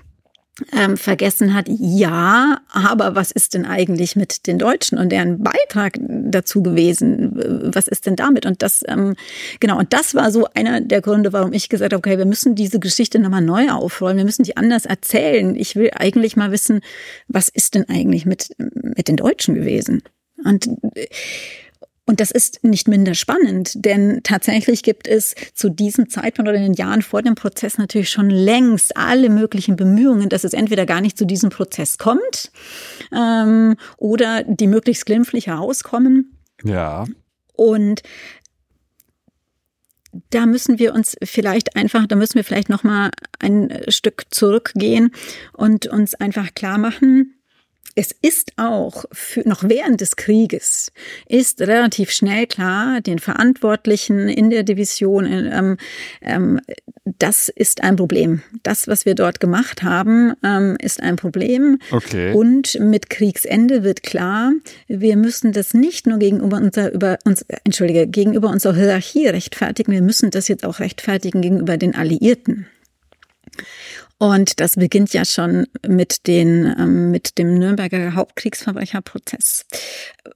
ähm, vergessen hat, ja, aber was ist denn eigentlich mit den Deutschen und deren Beitrag dazu gewesen? Was ist denn damit? Und das, ähm, genau, und das war so einer der Gründe, warum ich gesagt habe, okay, wir müssen diese Geschichte nochmal neu aufrollen, wir müssen die anders erzählen. Ich will eigentlich mal wissen, was ist denn eigentlich mit, mit den Deutschen gewesen? Und und das ist nicht minder spannend, denn tatsächlich gibt es zu diesem Zeitpunkt oder in den Jahren vor dem Prozess natürlich schon längst alle möglichen Bemühungen, dass es entweder gar nicht zu diesem Prozess kommt ähm, oder die möglichst glimpflich herauskommen. Ja. Und da müssen wir uns vielleicht einfach, da müssen wir vielleicht noch mal ein Stück zurückgehen und uns einfach klar machen, es ist auch für, noch während des Krieges ist relativ schnell klar den Verantwortlichen in der Division, ähm, ähm, das ist ein Problem. Das, was wir dort gemacht haben, ähm, ist ein Problem. Okay. Und mit Kriegsende wird klar, wir müssen das nicht nur gegenüber unserer über uns, entschuldige, gegenüber unserer Hierarchie rechtfertigen, wir müssen das jetzt auch rechtfertigen gegenüber den Alliierten. Und das beginnt ja schon mit, den, ähm, mit dem Nürnberger Hauptkriegsverbrecherprozess,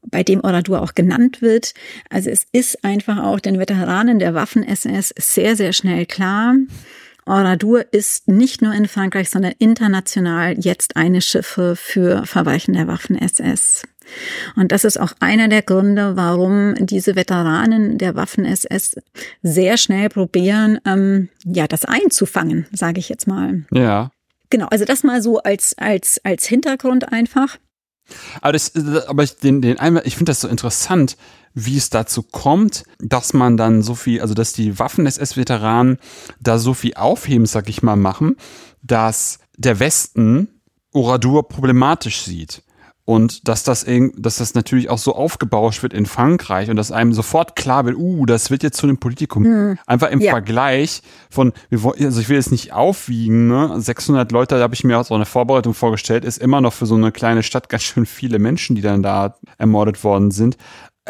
bei dem Oradur auch genannt wird. Also es ist einfach auch den Veteranen der Waffen-SS sehr, sehr schnell klar, Oradur ist nicht nur in Frankreich, sondern international jetzt eine Schiffe für Verbrechen der Waffen-SS. Und das ist auch einer der Gründe, warum diese Veteranen der Waffen-SS sehr schnell probieren, ähm, ja, das einzufangen, sage ich jetzt mal. Ja. Genau, also das mal so als, als, als Hintergrund einfach. Aber, das, aber ich, den, den ich finde das so interessant, wie es dazu kommt, dass man dann so viel, also dass die Waffen-SS-Veteranen da so viel Aufheben, sag ich mal, machen, dass der Westen Oradur problematisch sieht und dass das, dass das natürlich auch so aufgebauscht wird in Frankreich und dass einem sofort klar wird, uh, das wird jetzt zu einem Politikum. Mhm. Einfach im ja. Vergleich von, also ich will jetzt nicht aufwiegen, ne? 600 Leute, da habe ich mir auch so eine Vorbereitung vorgestellt, ist immer noch für so eine kleine Stadt ganz schön viele Menschen, die dann da ermordet worden sind.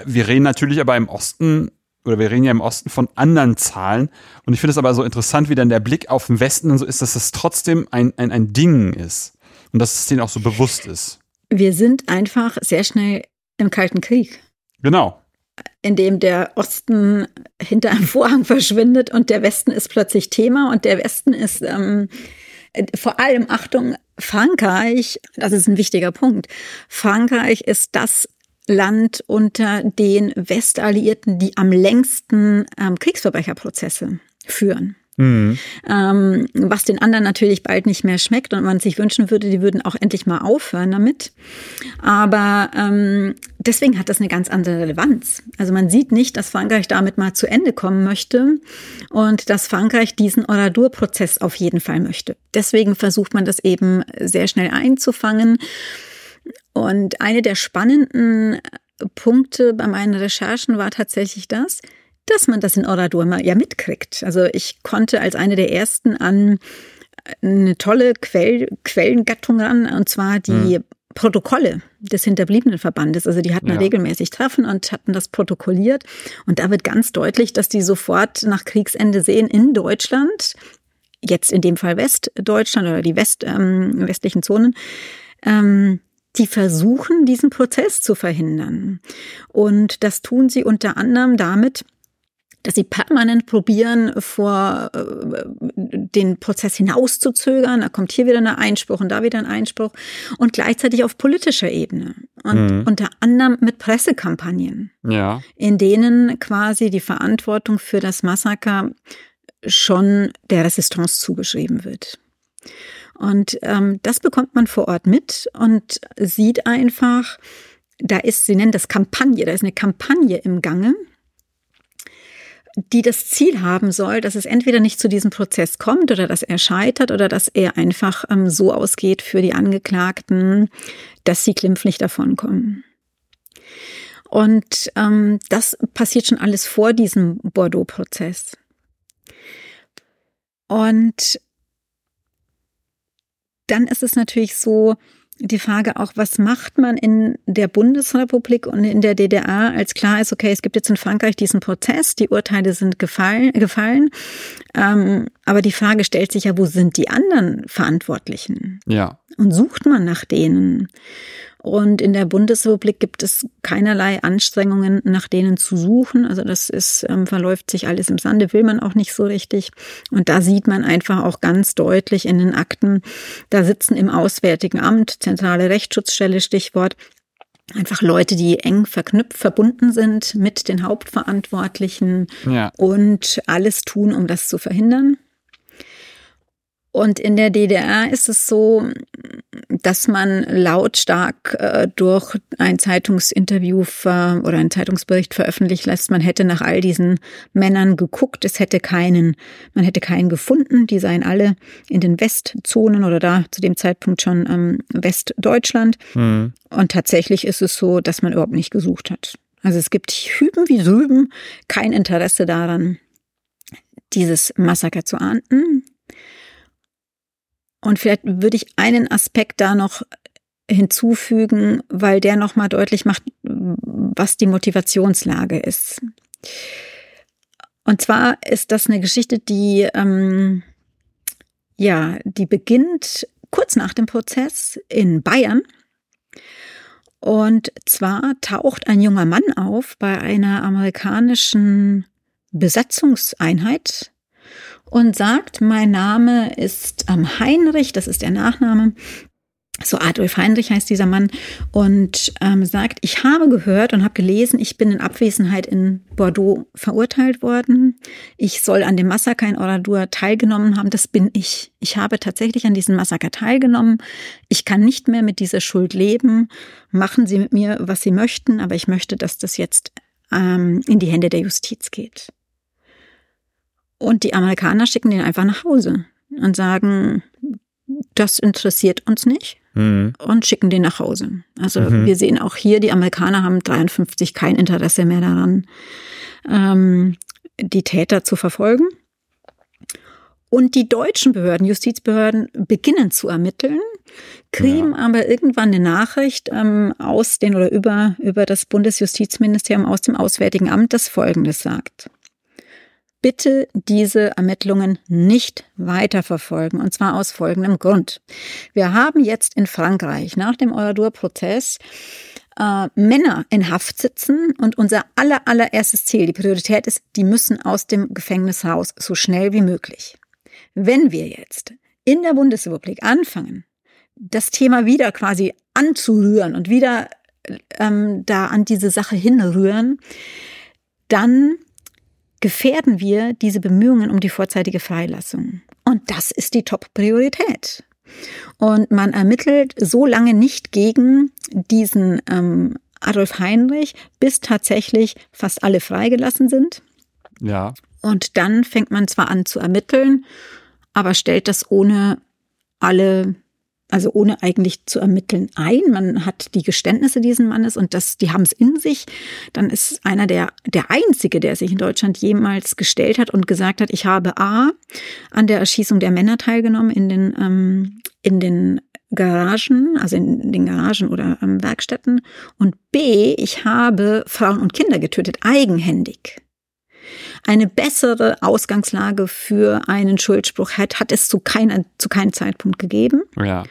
Wir reden natürlich aber im Osten oder wir reden ja im Osten von anderen Zahlen. Und ich finde es aber so interessant, wie dann der Blick auf den Westen und so ist, dass das trotzdem ein, ein, ein Ding ist. Und dass es denen auch so bewusst ist. Wir sind einfach sehr schnell im Kalten Krieg. Genau. In dem der Osten hinter einem Vorhang verschwindet und der Westen ist plötzlich Thema und der Westen ist ähm, vor allem, Achtung, Frankreich, das ist ein wichtiger Punkt. Frankreich ist das Land unter den Westalliierten, die am längsten ähm, Kriegsverbrecherprozesse führen. Mhm. Ähm, was den anderen natürlich bald nicht mehr schmeckt und man sich wünschen würde, die würden auch endlich mal aufhören damit. Aber ähm, deswegen hat das eine ganz andere Relevanz. Also man sieht nicht, dass Frankreich damit mal zu Ende kommen möchte und dass Frankreich diesen Oradur-Prozess auf jeden Fall möchte. Deswegen versucht man das eben sehr schnell einzufangen. Und eine der spannenden Punkte bei meinen Recherchen war tatsächlich das, dass man das in Oradur mal ja mitkriegt. Also ich konnte als eine der ersten an eine tolle Quell, Quellengattung ran, und zwar die mhm. Protokolle des hinterbliebenen Verbandes. Also die hatten ja. regelmäßig Treffen und hatten das protokolliert. Und da wird ganz deutlich, dass die sofort nach Kriegsende sehen, in Deutschland, jetzt in dem Fall Westdeutschland oder die West, ähm, westlichen Zonen, ähm, die versuchen, diesen Prozess zu verhindern. Und das tun sie unter anderem damit, dass sie permanent probieren, vor äh, den Prozess hinauszuzögern. Da kommt hier wieder ein Einspruch und da wieder ein Einspruch. Und gleichzeitig auf politischer Ebene. Und mhm. unter anderem mit Pressekampagnen. Ja. In denen quasi die Verantwortung für das Massaker schon der Resistance zugeschrieben wird. Und ähm, das bekommt man vor Ort mit und sieht einfach, da ist, sie nennen das Kampagne, da ist eine Kampagne im Gange, die das Ziel haben soll, dass es entweder nicht zu diesem Prozess kommt oder dass er scheitert oder dass er einfach ähm, so ausgeht für die Angeklagten, dass sie glimpflich davonkommen. Und ähm, das passiert schon alles vor diesem Bordeaux-Prozess. Und dann ist es natürlich so, die Frage auch, was macht man in der Bundesrepublik und in der DDR, als klar ist, okay, es gibt jetzt in Frankreich diesen Prozess, die Urteile sind gefallen, gefallen ähm, aber die Frage stellt sich ja, wo sind die anderen Verantwortlichen? Ja. Und sucht man nach denen? Und in der Bundesrepublik gibt es keinerlei Anstrengungen, nach denen zu suchen. Also das ist, ähm, verläuft sich alles im Sande, will man auch nicht so richtig. Und da sieht man einfach auch ganz deutlich in den Akten, da sitzen im Auswärtigen Amt, zentrale Rechtsschutzstelle, Stichwort, einfach Leute, die eng verknüpft, verbunden sind mit den Hauptverantwortlichen ja. und alles tun, um das zu verhindern. Und in der DDR ist es so, dass man lautstark äh, durch ein Zeitungsinterview ver oder einen Zeitungsbericht veröffentlicht lässt, man hätte nach all diesen Männern geguckt, es hätte keinen, man hätte keinen gefunden, die seien alle in den Westzonen oder da zu dem Zeitpunkt schon ähm, Westdeutschland. Mhm. Und tatsächlich ist es so, dass man überhaupt nicht gesucht hat. Also es gibt hüben wie drüben kein Interesse daran, dieses Massaker zu ahnden. Und vielleicht würde ich einen Aspekt da noch hinzufügen, weil der nochmal deutlich macht, was die Motivationslage ist. Und zwar ist das eine Geschichte, die ähm, ja, die beginnt kurz nach dem Prozess in Bayern. Und zwar taucht ein junger Mann auf bei einer amerikanischen Besatzungseinheit und sagt, mein Name ist ähm, Heinrich, das ist der Nachname. So Adolf Heinrich heißt dieser Mann und ähm, sagt, ich habe gehört und habe gelesen, ich bin in Abwesenheit in Bordeaux verurteilt worden. Ich soll an dem Massaker in Oradour teilgenommen haben. Das bin ich. Ich habe tatsächlich an diesem Massaker teilgenommen. Ich kann nicht mehr mit dieser Schuld leben. Machen Sie mit mir, was Sie möchten, aber ich möchte, dass das jetzt ähm, in die Hände der Justiz geht. Und die Amerikaner schicken den einfach nach Hause und sagen, das interessiert uns nicht mhm. und schicken den nach Hause. Also mhm. wir sehen auch hier, die Amerikaner haben 53 kein Interesse mehr daran, ähm, die Täter zu verfolgen. Und die deutschen Behörden, Justizbehörden, beginnen zu ermitteln, kriegen ja. aber irgendwann eine Nachricht ähm, aus den oder über, über das Bundesjustizministerium aus dem Auswärtigen Amt, das Folgendes sagt bitte diese Ermittlungen nicht weiterverfolgen. Und zwar aus folgendem Grund. Wir haben jetzt in Frankreich nach dem Oradour-Prozess äh, Männer in Haft sitzen und unser aller, allererstes Ziel, die Priorität ist, die müssen aus dem Gefängnis raus, so schnell wie möglich. Wenn wir jetzt in der Bundesrepublik anfangen, das Thema wieder quasi anzurühren und wieder ähm, da an diese Sache hinrühren, dann gefährden wir diese Bemühungen um die vorzeitige Freilassung. Und das ist die Top-Priorität. Und man ermittelt so lange nicht gegen diesen ähm, Adolf Heinrich, bis tatsächlich fast alle freigelassen sind. Ja. Und dann fängt man zwar an zu ermitteln, aber stellt das ohne alle also ohne eigentlich zu ermitteln ein. Man hat die Geständnisse diesen Mannes und das, die haben es in sich. Dann ist einer der, der einzige, der sich in Deutschland jemals gestellt hat und gesagt hat, ich habe A, an der Erschießung der Männer teilgenommen in den, ähm, in den Garagen, also in den Garagen oder ähm, Werkstätten und B, ich habe Frauen und Kinder getötet, eigenhändig eine bessere Ausgangslage für einen Schuldspruch hat, hat es zu, keiner, zu keinem Zeitpunkt gegeben. Ja.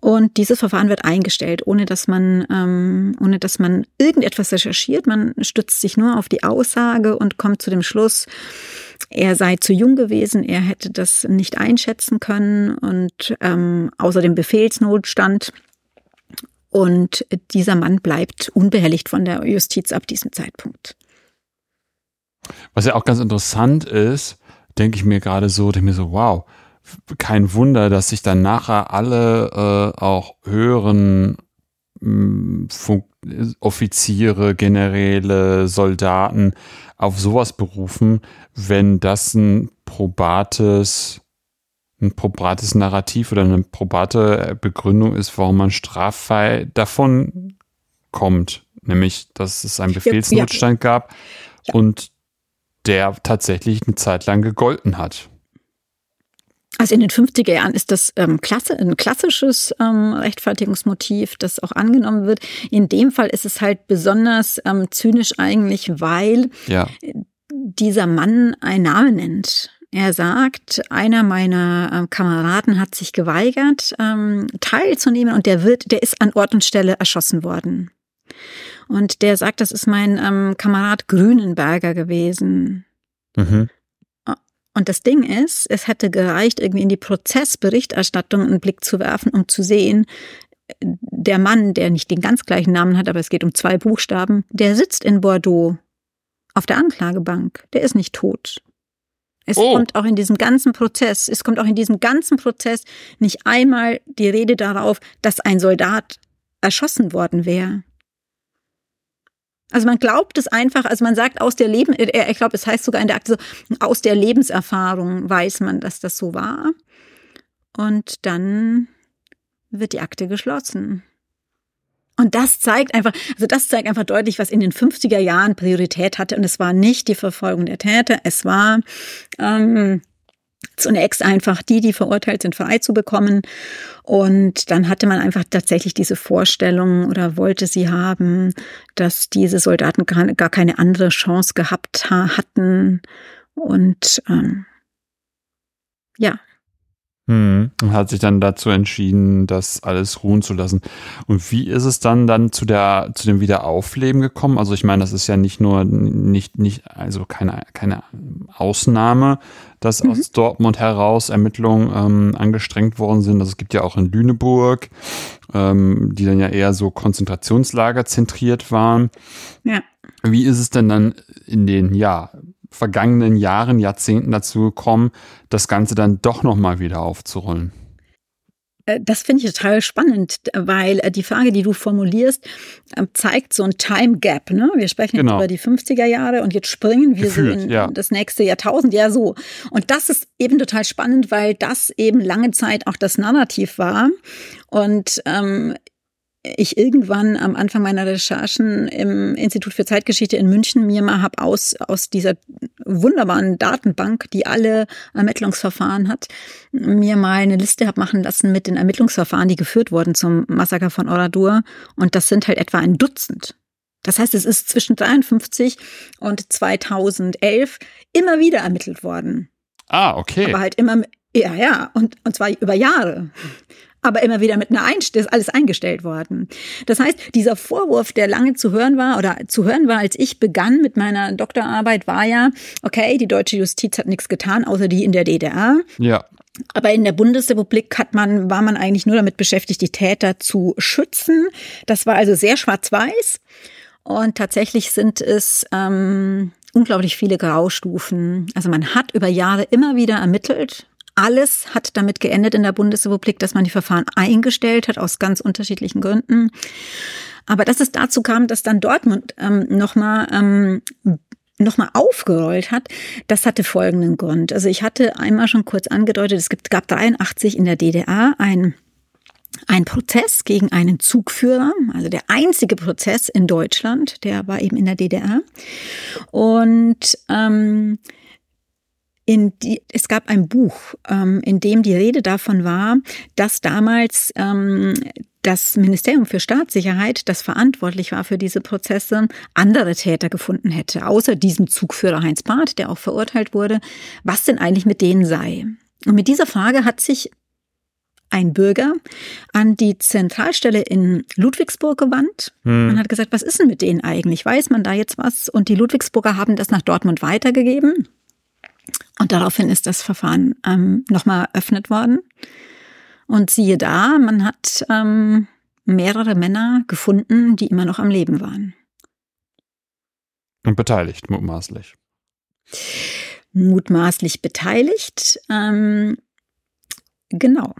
Und dieses Verfahren wird eingestellt, ohne dass man, ähm, ohne dass man irgendetwas recherchiert. Man stützt sich nur auf die Aussage und kommt zu dem Schluss, er sei zu jung gewesen, er hätte das nicht einschätzen können und ähm, außer dem Befehlsnotstand. Und dieser Mann bleibt unbehelligt von der Justiz ab diesem Zeitpunkt. Was ja auch ganz interessant ist, denke ich mir gerade so, denke mir so, wow, kein Wunder, dass sich dann nachher alle äh, auch höheren mh, mm, Funk Offiziere, Generäle, Soldaten auf sowas berufen, wenn das ein probates, ein probates Narrativ oder eine probate Begründung ist, warum man straffrei davon kommt. Nämlich, dass es einen Befehlsnotstand ja, ja. gab ja. und der tatsächlich eine Zeit lang gegolten hat. Also in den 50er Jahren ist das ähm, klasse, ein klassisches ähm, Rechtfertigungsmotiv, das auch angenommen wird. In dem Fall ist es halt besonders ähm, zynisch eigentlich, weil ja. dieser Mann einen Namen nennt. Er sagt, einer meiner ähm, Kameraden hat sich geweigert, ähm, teilzunehmen und der wird, der ist an Ort und Stelle erschossen worden. Und der sagt, das ist mein ähm, Kamerad Grünenberger gewesen. Mhm. Und das Ding ist, es hätte gereicht, irgendwie in die Prozessberichterstattung einen Blick zu werfen, um zu sehen, der Mann, der nicht den ganz gleichen Namen hat, aber es geht um zwei Buchstaben, der sitzt in Bordeaux auf der Anklagebank. Der ist nicht tot. Es oh. kommt auch in diesem ganzen Prozess, es kommt auch in diesem ganzen Prozess nicht einmal die Rede darauf, dass ein Soldat erschossen worden wäre. Also man glaubt es einfach, also man sagt aus der Leben, äh, ich glaube, es heißt sogar in der Akte so, aus der Lebenserfahrung weiß man, dass das so war. Und dann wird die Akte geschlossen. Und das zeigt einfach, also das zeigt einfach deutlich, was in den 50er Jahren Priorität hatte. Und es war nicht die Verfolgung der Täter, es war ähm, zunächst einfach die, die verurteilt sind, frei zu bekommen. Und dann hatte man einfach tatsächlich diese Vorstellung oder wollte sie haben, dass diese Soldaten gar keine andere Chance gehabt hatten. Und ähm, ja, hm, und hat sich dann dazu entschieden, das alles ruhen zu lassen. Und wie ist es dann dann zu der zu dem Wiederaufleben gekommen? Also ich meine, das ist ja nicht nur nicht nicht also keine keine Ausnahme, dass mhm. aus Dortmund heraus Ermittlungen ähm, angestrengt worden sind. Also es gibt ja auch in Lüneburg, ähm, die dann ja eher so Konzentrationslager zentriert waren. Ja. Wie ist es denn dann in den ja vergangenen Jahren, Jahrzehnten dazu gekommen, das Ganze dann doch nochmal wieder aufzurollen? Äh, das finde ich total spannend, weil äh, die Frage, die du formulierst, ähm, zeigt so ein Time Gap. Ne? Wir sprechen genau. jetzt über die 50er Jahre und jetzt springen wir Gefühlt, so in ja. das nächste Jahrtausend. Ja, so. Und das ist eben total spannend, weil das eben lange Zeit auch das Narrativ war. Und ähm, ich irgendwann am Anfang meiner Recherchen im Institut für Zeitgeschichte in München mir mal hab aus, aus dieser wunderbaren Datenbank, die alle Ermittlungsverfahren hat, mir mal eine Liste hab machen lassen mit den Ermittlungsverfahren, die geführt wurden zum Massaker von Oradour. Und das sind halt etwa ein Dutzend. Das heißt, es ist zwischen 53 und 2011 immer wieder ermittelt worden. Ah, okay. Aber halt immer, ja, ja, und, und zwar über Jahre aber immer wieder mit einer Einstellung, ist alles eingestellt worden. Das heißt, dieser Vorwurf, der lange zu hören war oder zu hören war, als ich begann mit meiner Doktorarbeit, war ja, okay, die deutsche Justiz hat nichts getan, außer die in der DDR. Ja. Aber in der Bundesrepublik hat man, war man eigentlich nur damit beschäftigt, die Täter zu schützen. Das war also sehr schwarz-weiß. Und tatsächlich sind es ähm, unglaublich viele Graustufen. Also man hat über Jahre immer wieder ermittelt, alles hat damit geendet in der Bundesrepublik, dass man die Verfahren eingestellt hat, aus ganz unterschiedlichen Gründen. Aber dass es dazu kam, dass dann Dortmund ähm, nochmal ähm, nochmal aufgerollt hat, das hatte folgenden Grund. Also ich hatte einmal schon kurz angedeutet, es gibt, gab 83 in der DDR ein ein Prozess gegen einen Zugführer, also der einzige Prozess in Deutschland, der war eben in der DDR. Und ähm, in die, es gab ein Buch, ähm, in dem die Rede davon war, dass damals ähm, das Ministerium für Staatssicherheit, das verantwortlich war für diese Prozesse, andere Täter gefunden hätte, außer diesem Zugführer Heinz Barth, der auch verurteilt wurde, was denn eigentlich mit denen sei. Und mit dieser Frage hat sich ein Bürger an die Zentralstelle in Ludwigsburg gewandt. Hm. Man hat gesagt, was ist denn mit denen eigentlich? Weiß man da jetzt was? Und die Ludwigsburger haben das nach Dortmund weitergegeben. Und daraufhin ist das Verfahren ähm, nochmal eröffnet worden. Und siehe da, man hat ähm, mehrere Männer gefunden, die immer noch am Leben waren. Und beteiligt, mutmaßlich. Mutmaßlich beteiligt. Ähm, genau.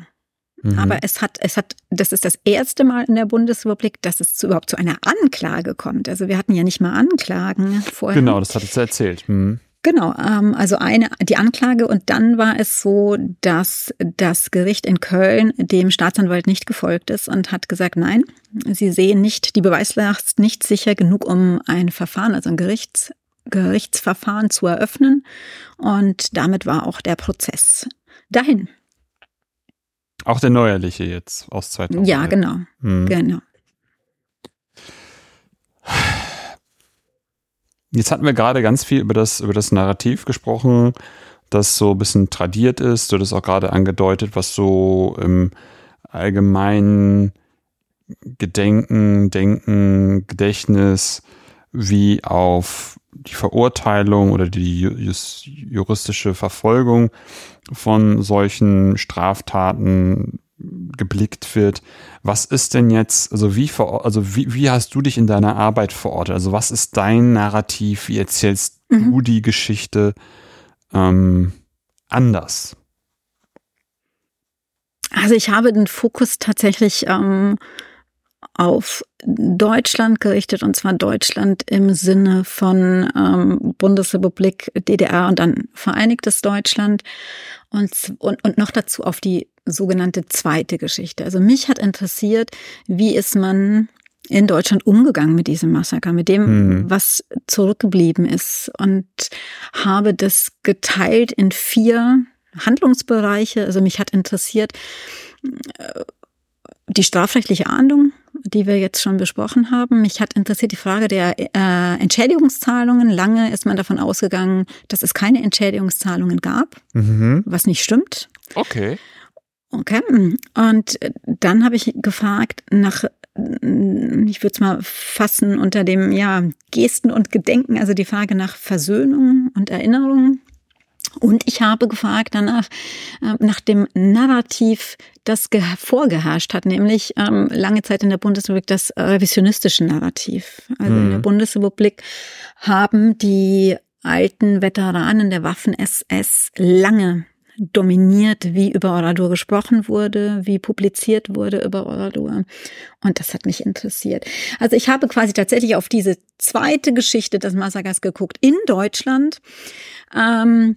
Mhm. Aber es hat, es hat, das ist das erste Mal in der Bundesrepublik, dass es zu, überhaupt zu einer Anklage kommt. Also wir hatten ja nicht mal Anklagen vorher. Genau, das hattest du erzählt. Mhm. Genau, ähm, also eine die Anklage und dann war es so, dass das Gericht in Köln dem Staatsanwalt nicht gefolgt ist und hat gesagt, nein, sie sehen nicht die Beweislast nicht sicher genug, um ein Verfahren, also ein Gerichts, Gerichtsverfahren zu eröffnen und damit war auch der Prozess dahin. Auch der neuerliche jetzt aus 2000. Ja, genau, hm. genau. Jetzt hatten wir gerade ganz viel über das, über das Narrativ gesprochen, das so ein bisschen tradiert ist. Du hast auch gerade angedeutet, was so im allgemeinen Gedenken, Denken, Gedächtnis wie auf die Verurteilung oder die juristische Verfolgung von solchen Straftaten geblickt wird. Was ist denn jetzt, also wie, also wie, wie hast du dich in deiner Arbeit verortet? Also was ist dein Narrativ? Wie erzählst mhm. du die Geschichte ähm, anders? Also ich habe den Fokus tatsächlich ähm, auf Deutschland gerichtet, und zwar Deutschland im Sinne von ähm, Bundesrepublik, DDR und dann Vereinigtes Deutschland und, und, und noch dazu auf die sogenannte zweite Geschichte. Also mich hat interessiert, wie ist man in Deutschland umgegangen mit diesem Massaker, mit dem, mhm. was zurückgeblieben ist und habe das geteilt in vier Handlungsbereiche. Also mich hat interessiert äh, die strafrechtliche Ahndung, die wir jetzt schon besprochen haben. Mich hat interessiert die Frage der äh, Entschädigungszahlungen. Lange ist man davon ausgegangen, dass es keine Entschädigungszahlungen gab, mhm. was nicht stimmt. Okay. Okay. Und dann habe ich gefragt nach, ich würde es mal fassen unter dem, ja, Gesten und Gedenken, also die Frage nach Versöhnung und Erinnerung. Und ich habe gefragt danach äh, nach dem Narrativ, das vorgeherrscht hat, nämlich ähm, lange Zeit in der Bundesrepublik das revisionistische Narrativ. Also mhm. in der mhm. Bundesrepublik haben die alten Veteranen der Waffen-SS lange dominiert, wie über Oradur gesprochen wurde, wie publiziert wurde über Oradur. Und das hat mich interessiert. Also ich habe quasi tatsächlich auf diese zweite Geschichte des Massakers geguckt in Deutschland. Ähm,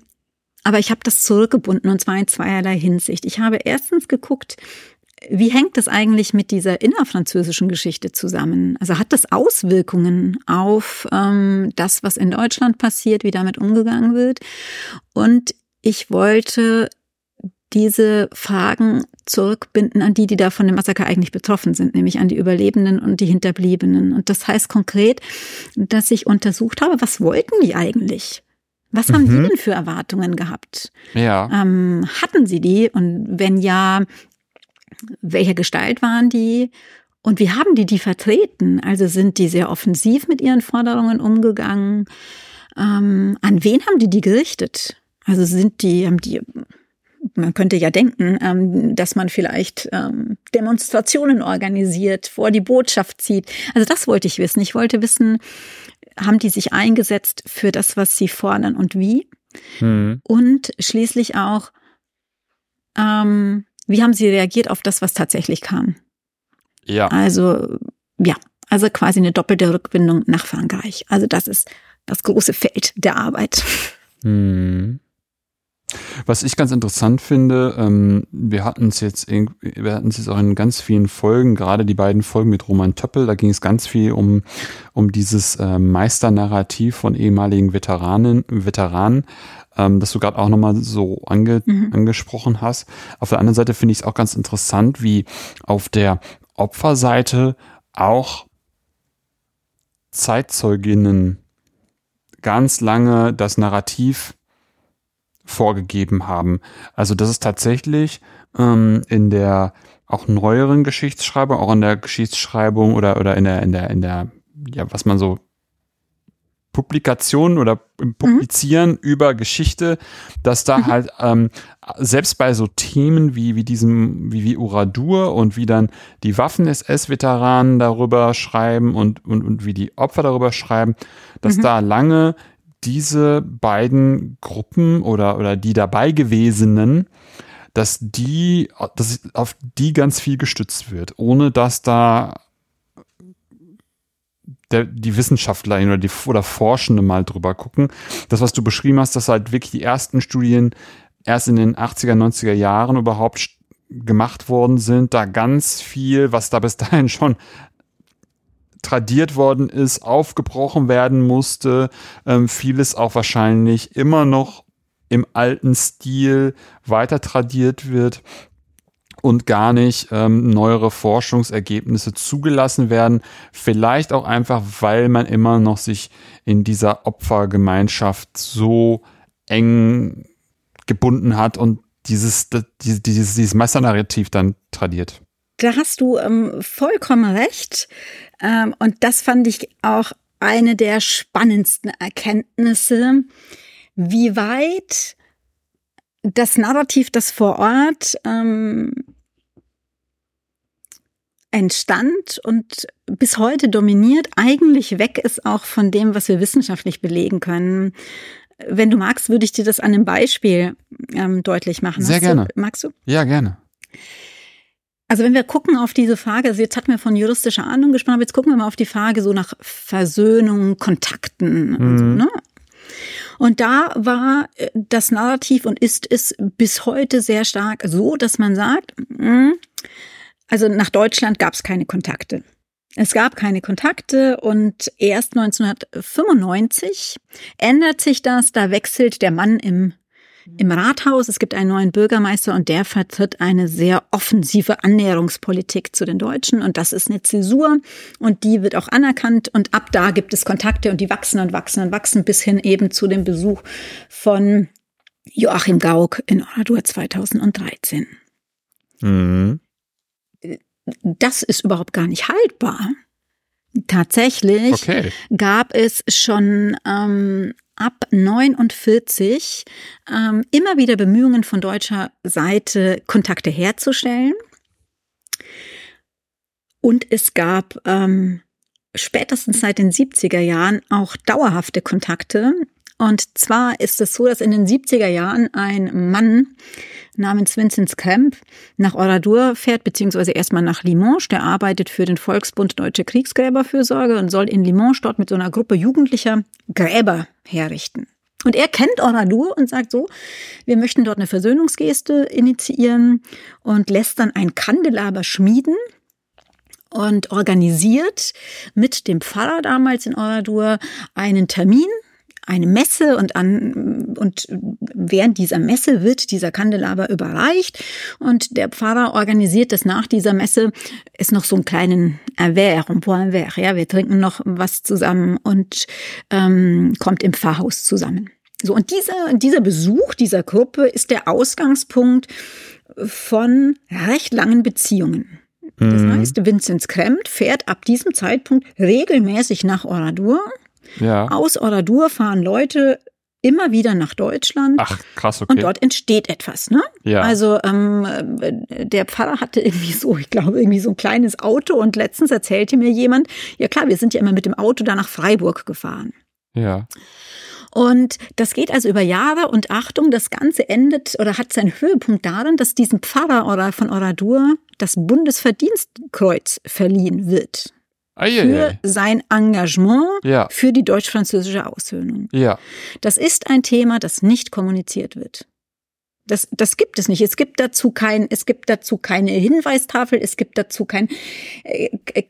aber ich habe das zurückgebunden und zwar in zweierlei Hinsicht. Ich habe erstens geguckt, wie hängt das eigentlich mit dieser innerfranzösischen Geschichte zusammen? Also hat das Auswirkungen auf ähm, das, was in Deutschland passiert, wie damit umgegangen wird? Und ich wollte diese Fragen zurückbinden an die, die da von dem Massaker eigentlich betroffen sind, nämlich an die Überlebenden und die Hinterbliebenen. Und das heißt konkret, dass ich untersucht habe, was wollten die eigentlich? Was haben mhm. die denn für Erwartungen gehabt? Ja. Ähm, hatten sie die? Und wenn ja, welcher Gestalt waren die? Und wie haben die die vertreten? Also sind die sehr offensiv mit ihren Forderungen umgegangen? Ähm, an wen haben die die gerichtet? Also sind die, haben die, man könnte ja denken, ähm, dass man vielleicht ähm, Demonstrationen organisiert, vor die Botschaft zieht. Also das wollte ich wissen. Ich wollte wissen, haben die sich eingesetzt für das, was sie fordern und wie? Mhm. Und schließlich auch, ähm, wie haben sie reagiert auf das, was tatsächlich kam? Ja. Also, ja, also quasi eine doppelte Rückbindung nach Frankreich. Also das ist das große Feld der Arbeit. Mhm. Was ich ganz interessant finde, ähm, wir hatten es jetzt, wir hatten es jetzt auch in ganz vielen Folgen, gerade die beiden Folgen mit Roman Töppel, da ging es ganz viel um, um dieses äh, Meisternarrativ von ehemaligen Veteranen, Veteranen, ähm, das du gerade auch nochmal so ange, mhm. angesprochen hast. Auf der anderen Seite finde ich es auch ganz interessant, wie auf der Opferseite auch Zeitzeuginnen ganz lange das Narrativ vorgegeben haben. Also das ist tatsächlich ähm, in der auch neueren Geschichtsschreibung, auch in der Geschichtsschreibung oder oder in der in der in der ja was man so Publikation oder Publizieren mhm. über Geschichte, dass da mhm. halt ähm, selbst bei so Themen wie wie diesem wie wie Uradur und wie dann die Waffen-SS-Veteranen darüber schreiben und, und und wie die Opfer darüber schreiben, dass mhm. da lange diese beiden Gruppen oder, oder die dabei gewesenen dass die, dass auf die ganz viel gestützt wird, ohne dass da der, die Wissenschaftler oder die oder Forschende mal drüber gucken. Das, was du beschrieben hast, dass halt wirklich die ersten Studien erst in den 80er, 90er Jahren überhaupt gemacht worden sind, da ganz viel, was da bis dahin schon tradiert worden ist, aufgebrochen werden musste, ähm, vieles auch wahrscheinlich immer noch im alten Stil weiter tradiert wird und gar nicht ähm, neuere Forschungsergebnisse zugelassen werden. Vielleicht auch einfach, weil man immer noch sich in dieser Opfergemeinschaft so eng gebunden hat und dieses, dieses, dieses, Messernarrativ dann tradiert. Da hast du ähm, vollkommen recht. Ähm, und das fand ich auch eine der spannendsten Erkenntnisse, wie weit das Narrativ, das vor Ort ähm, entstand und bis heute dominiert, eigentlich weg ist auch von dem, was wir wissenschaftlich belegen können. Wenn du magst, würde ich dir das an einem Beispiel ähm, deutlich machen. Sehr Hast gerne. Du, magst du? Ja, gerne. Also wenn wir gucken auf diese Frage, also jetzt hatten wir von juristischer Ahnung gesprochen, aber jetzt gucken wir mal auf die Frage so nach Versöhnung, Kontakten mhm. und so, ne? Und da war äh, das Narrativ und ist es bis heute sehr stark so, dass man sagt, mh, also nach Deutschland gab es keine Kontakte. Es gab keine Kontakte und erst 1995 ändert sich das. Da wechselt der Mann im, im Rathaus. Es gibt einen neuen Bürgermeister und der vertritt eine sehr offensive Annäherungspolitik zu den Deutschen. Und das ist eine Zäsur und die wird auch anerkannt. Und ab da gibt es Kontakte und die wachsen und wachsen und wachsen bis hin eben zu dem Besuch von Joachim Gauck in Oradur 2013. Mhm das ist überhaupt gar nicht haltbar. Tatsächlich okay. gab es schon ähm, ab 49 ähm, immer wieder Bemühungen von deutscher Seite, Kontakte herzustellen. Und es gab ähm, spätestens seit den 70er Jahren auch dauerhafte Kontakte. Und zwar ist es so, dass in den 70er Jahren ein Mann namens Vincent Kremp nach Oradour fährt, beziehungsweise erstmal nach Limoges. Der arbeitet für den Volksbund Deutsche Kriegsgräberfürsorge und soll in Limoges dort mit so einer Gruppe Jugendlicher Gräber herrichten. Und er kennt Oradour und sagt so, wir möchten dort eine Versöhnungsgeste initiieren und lässt dann ein Kandelaber schmieden und organisiert mit dem Pfarrer damals in Oradour einen Termin eine Messe und an, und während dieser Messe wird dieser Kandelaber überreicht und der Pfarrer organisiert das nach dieser Messe, ist noch so einen kleinen Erwehr, un point verre, ja, wir trinken noch was zusammen und ähm, kommt im Pfarrhaus zusammen. So, und dieser, dieser Besuch dieser Gruppe ist der Ausgangspunkt von recht langen Beziehungen. Das mhm. heißt, Vinzenz Krempt fährt ab diesem Zeitpunkt regelmäßig nach Oradour ja. Aus Oradour fahren Leute immer wieder nach Deutschland. Ach, krass, okay. Und dort entsteht etwas, ne? Ja. Also ähm, der Pfarrer hatte irgendwie so, ich glaube, irgendwie so ein kleines Auto und letztens erzählte mir jemand, ja klar, wir sind ja immer mit dem Auto da nach Freiburg gefahren. Ja. Und das geht also über Jahre und Achtung, das Ganze endet oder hat seinen Höhepunkt darin, dass diesem Pfarrer von Oradur das Bundesverdienstkreuz verliehen wird für sein Engagement ja. für die deutsch-französische Aussöhnung. Ja. Das ist ein Thema, das nicht kommuniziert wird. Das, das gibt es nicht. Es gibt dazu kein, es gibt dazu keine Hinweistafel, es gibt dazu kein, äh, äh,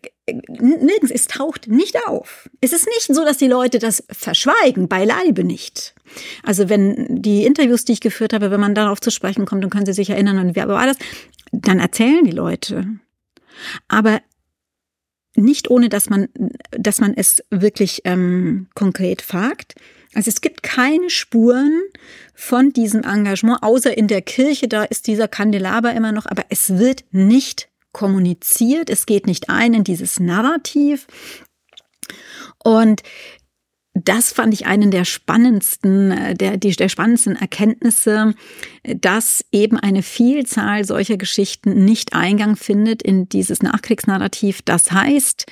nirgends, es taucht nicht auf. Es ist nicht so, dass die Leute das verschweigen, beileibe nicht. Also wenn die Interviews, die ich geführt habe, wenn man darauf zu sprechen kommt, dann können Sie sich erinnern, und wer war das? Dann erzählen die Leute. Aber nicht ohne, dass man, dass man es wirklich ähm, konkret fragt. Also es gibt keine Spuren von diesem Engagement, außer in der Kirche, da ist dieser Kandelaber immer noch, aber es wird nicht kommuniziert, es geht nicht ein in dieses Narrativ. Und das fand ich einen der spannendsten, äh, der, die, der spannendsten Erkenntnisse, dass eben eine Vielzahl solcher Geschichten nicht Eingang findet in dieses Nachkriegsnarrativ. Das heißt,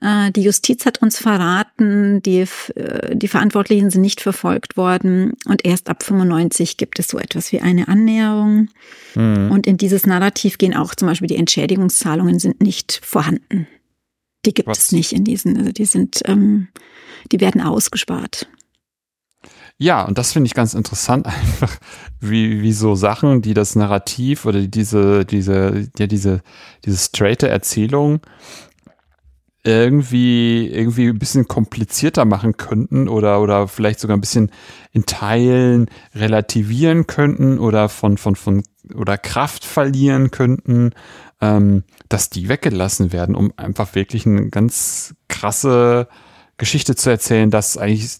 Äh, die Justiz hat uns verraten, die, äh, die Verantwortlichen sind nicht verfolgt worden und erst ab 95 gibt es so etwas wie eine Annäherung. Mhm. Und in dieses Narrativ gehen auch zum Beispiel die Entschädigungszahlungen sind nicht vorhanden. Die gibt Was? es nicht in diesen, also die sind, ähm, die werden ausgespart. Ja, und das finde ich ganz interessant, einfach wie, wie so Sachen, die das Narrativ oder diese, diese, ja, diese, diese straighte Erzählung irgendwie, irgendwie ein bisschen komplizierter machen könnten oder, oder vielleicht sogar ein bisschen in Teilen relativieren könnten oder von, von, von, oder Kraft verlieren könnten, ähm, dass die weggelassen werden, um einfach wirklich eine ganz krasse Geschichte zu erzählen, dass eigentlich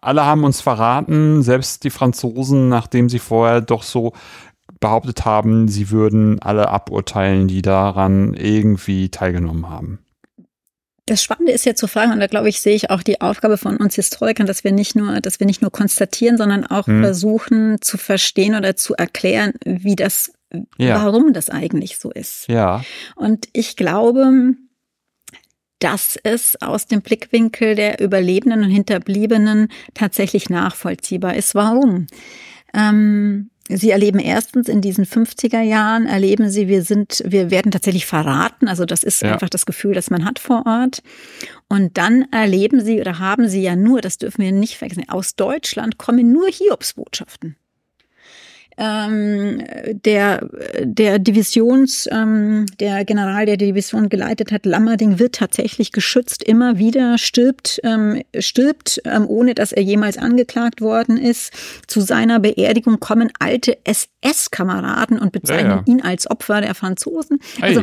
alle haben uns verraten, selbst die Franzosen, nachdem sie vorher doch so behauptet haben, sie würden alle aburteilen, die daran irgendwie teilgenommen haben. Das Spannende ist ja zu fragen, und da glaube ich, sehe ich auch die Aufgabe von uns Historikern, dass wir nicht nur, dass wir nicht nur konstatieren, sondern auch hm. versuchen zu verstehen oder zu erklären, wie das, ja. warum das eigentlich so ist. Ja. Und ich glaube, dass es aus dem Blickwinkel der Überlebenden und Hinterbliebenen tatsächlich nachvollziehbar ist. Warum? Ähm, Sie erleben erstens in diesen 50er Jahren, erleben Sie, wir sind, wir werden tatsächlich verraten. Also das ist ja. einfach das Gefühl, das man hat vor Ort. Und dann erleben Sie oder haben Sie ja nur, das dürfen wir nicht vergessen, aus Deutschland kommen nur Hiobsbotschaften ähm, der, der Divisions, ähm, der General, der die Division geleitet hat, Lammerding, wird tatsächlich geschützt, immer wieder stirbt, ähm, stirbt, ähm, ohne dass er jemals angeklagt worden ist. Zu seiner Beerdigung kommen alte SS-Kameraden und bezeichnen ja, ja. ihn als Opfer der Franzosen. Also,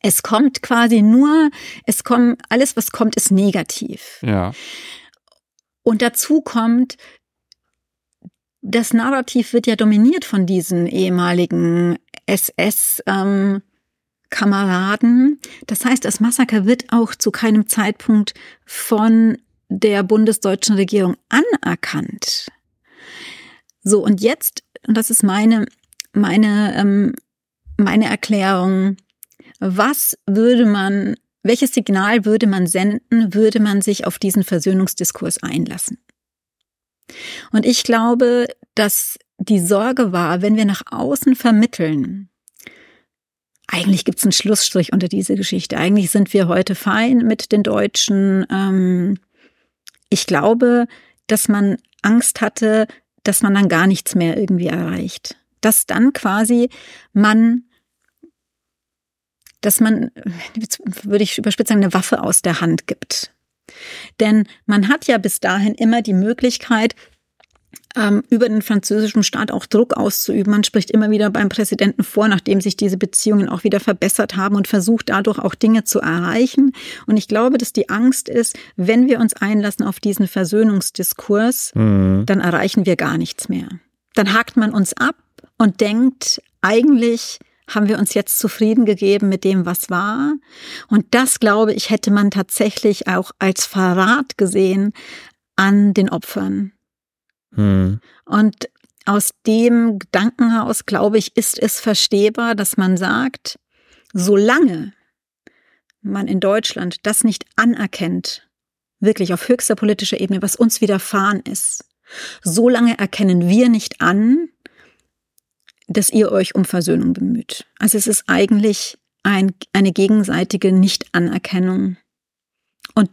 es kommt quasi nur, es kommt, alles was kommt, ist negativ. Ja. Und dazu kommt, das Narrativ wird ja dominiert von diesen ehemaligen SS. Ähm. Das heißt, das Massaker wird auch zu keinem Zeitpunkt von der bundesdeutschen Regierung anerkannt. So, und jetzt, und das ist meine, meine, ähm, meine Erklärung, was würde man, welches Signal würde man senden, würde man sich auf diesen Versöhnungsdiskurs einlassen? Und ich glaube, dass die Sorge war, wenn wir nach außen vermitteln, eigentlich gibt es einen Schlussstrich unter diese Geschichte. Eigentlich sind wir heute fein mit den Deutschen. Ähm, ich glaube, dass man Angst hatte, dass man dann gar nichts mehr irgendwie erreicht. Dass dann quasi man, dass man, würde ich überspitzt sagen, eine Waffe aus der Hand gibt. Denn man hat ja bis dahin immer die Möglichkeit, ähm, über den französischen Staat auch Druck auszuüben. Man spricht immer wieder beim Präsidenten vor, nachdem sich diese Beziehungen auch wieder verbessert haben und versucht dadurch auch Dinge zu erreichen. Und ich glaube, dass die Angst ist, wenn wir uns einlassen auf diesen Versöhnungsdiskurs, mhm. dann erreichen wir gar nichts mehr. Dann hakt man uns ab und denkt, eigentlich haben wir uns jetzt zufrieden gegeben mit dem, was war. Und das, glaube ich, hätte man tatsächlich auch als Verrat gesehen an den Opfern. Hm. Und aus dem Gedankenhaus, glaube ich, ist es verstehbar, dass man sagt, solange man in Deutschland das nicht anerkennt, wirklich auf höchster politischer Ebene, was uns widerfahren ist, solange erkennen wir nicht an, dass ihr euch um Versöhnung bemüht. Also es ist eigentlich ein, eine gegenseitige Nichtanerkennung. Und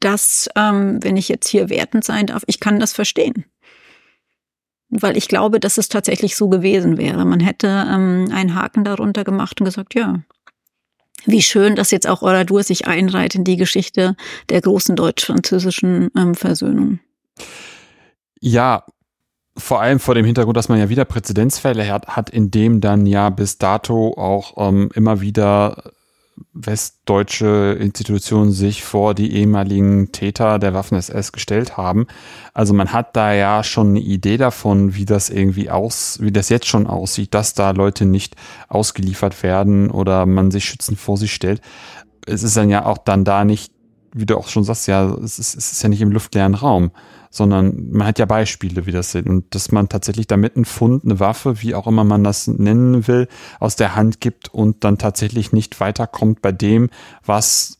das, ähm, wenn ich jetzt hier wertend sein darf, ich kann das verstehen. Weil ich glaube, dass es tatsächlich so gewesen wäre. Man hätte ähm, einen Haken darunter gemacht und gesagt, ja, wie schön, dass jetzt auch Oradur sich einreiht in die Geschichte der großen deutsch-französischen ähm, Versöhnung. Ja, vor allem vor dem Hintergrund, dass man ja wieder Präzedenzfälle hat, hat in dem dann ja bis dato auch ähm, immer wieder westdeutsche Institutionen sich vor die ehemaligen Täter der Waffen-SS gestellt haben. Also man hat da ja schon eine Idee davon, wie das irgendwie aus, wie das jetzt schon aussieht, dass da Leute nicht ausgeliefert werden oder man sich schützend vor sich stellt. Es ist dann ja auch dann da nicht, wie du auch schon sagst, ja, es ist, es ist ja nicht im luftleeren Raum sondern man hat ja Beispiele, wie das sind. Und dass man tatsächlich damit einen Fund, eine Waffe, wie auch immer man das nennen will, aus der Hand gibt und dann tatsächlich nicht weiterkommt bei dem, was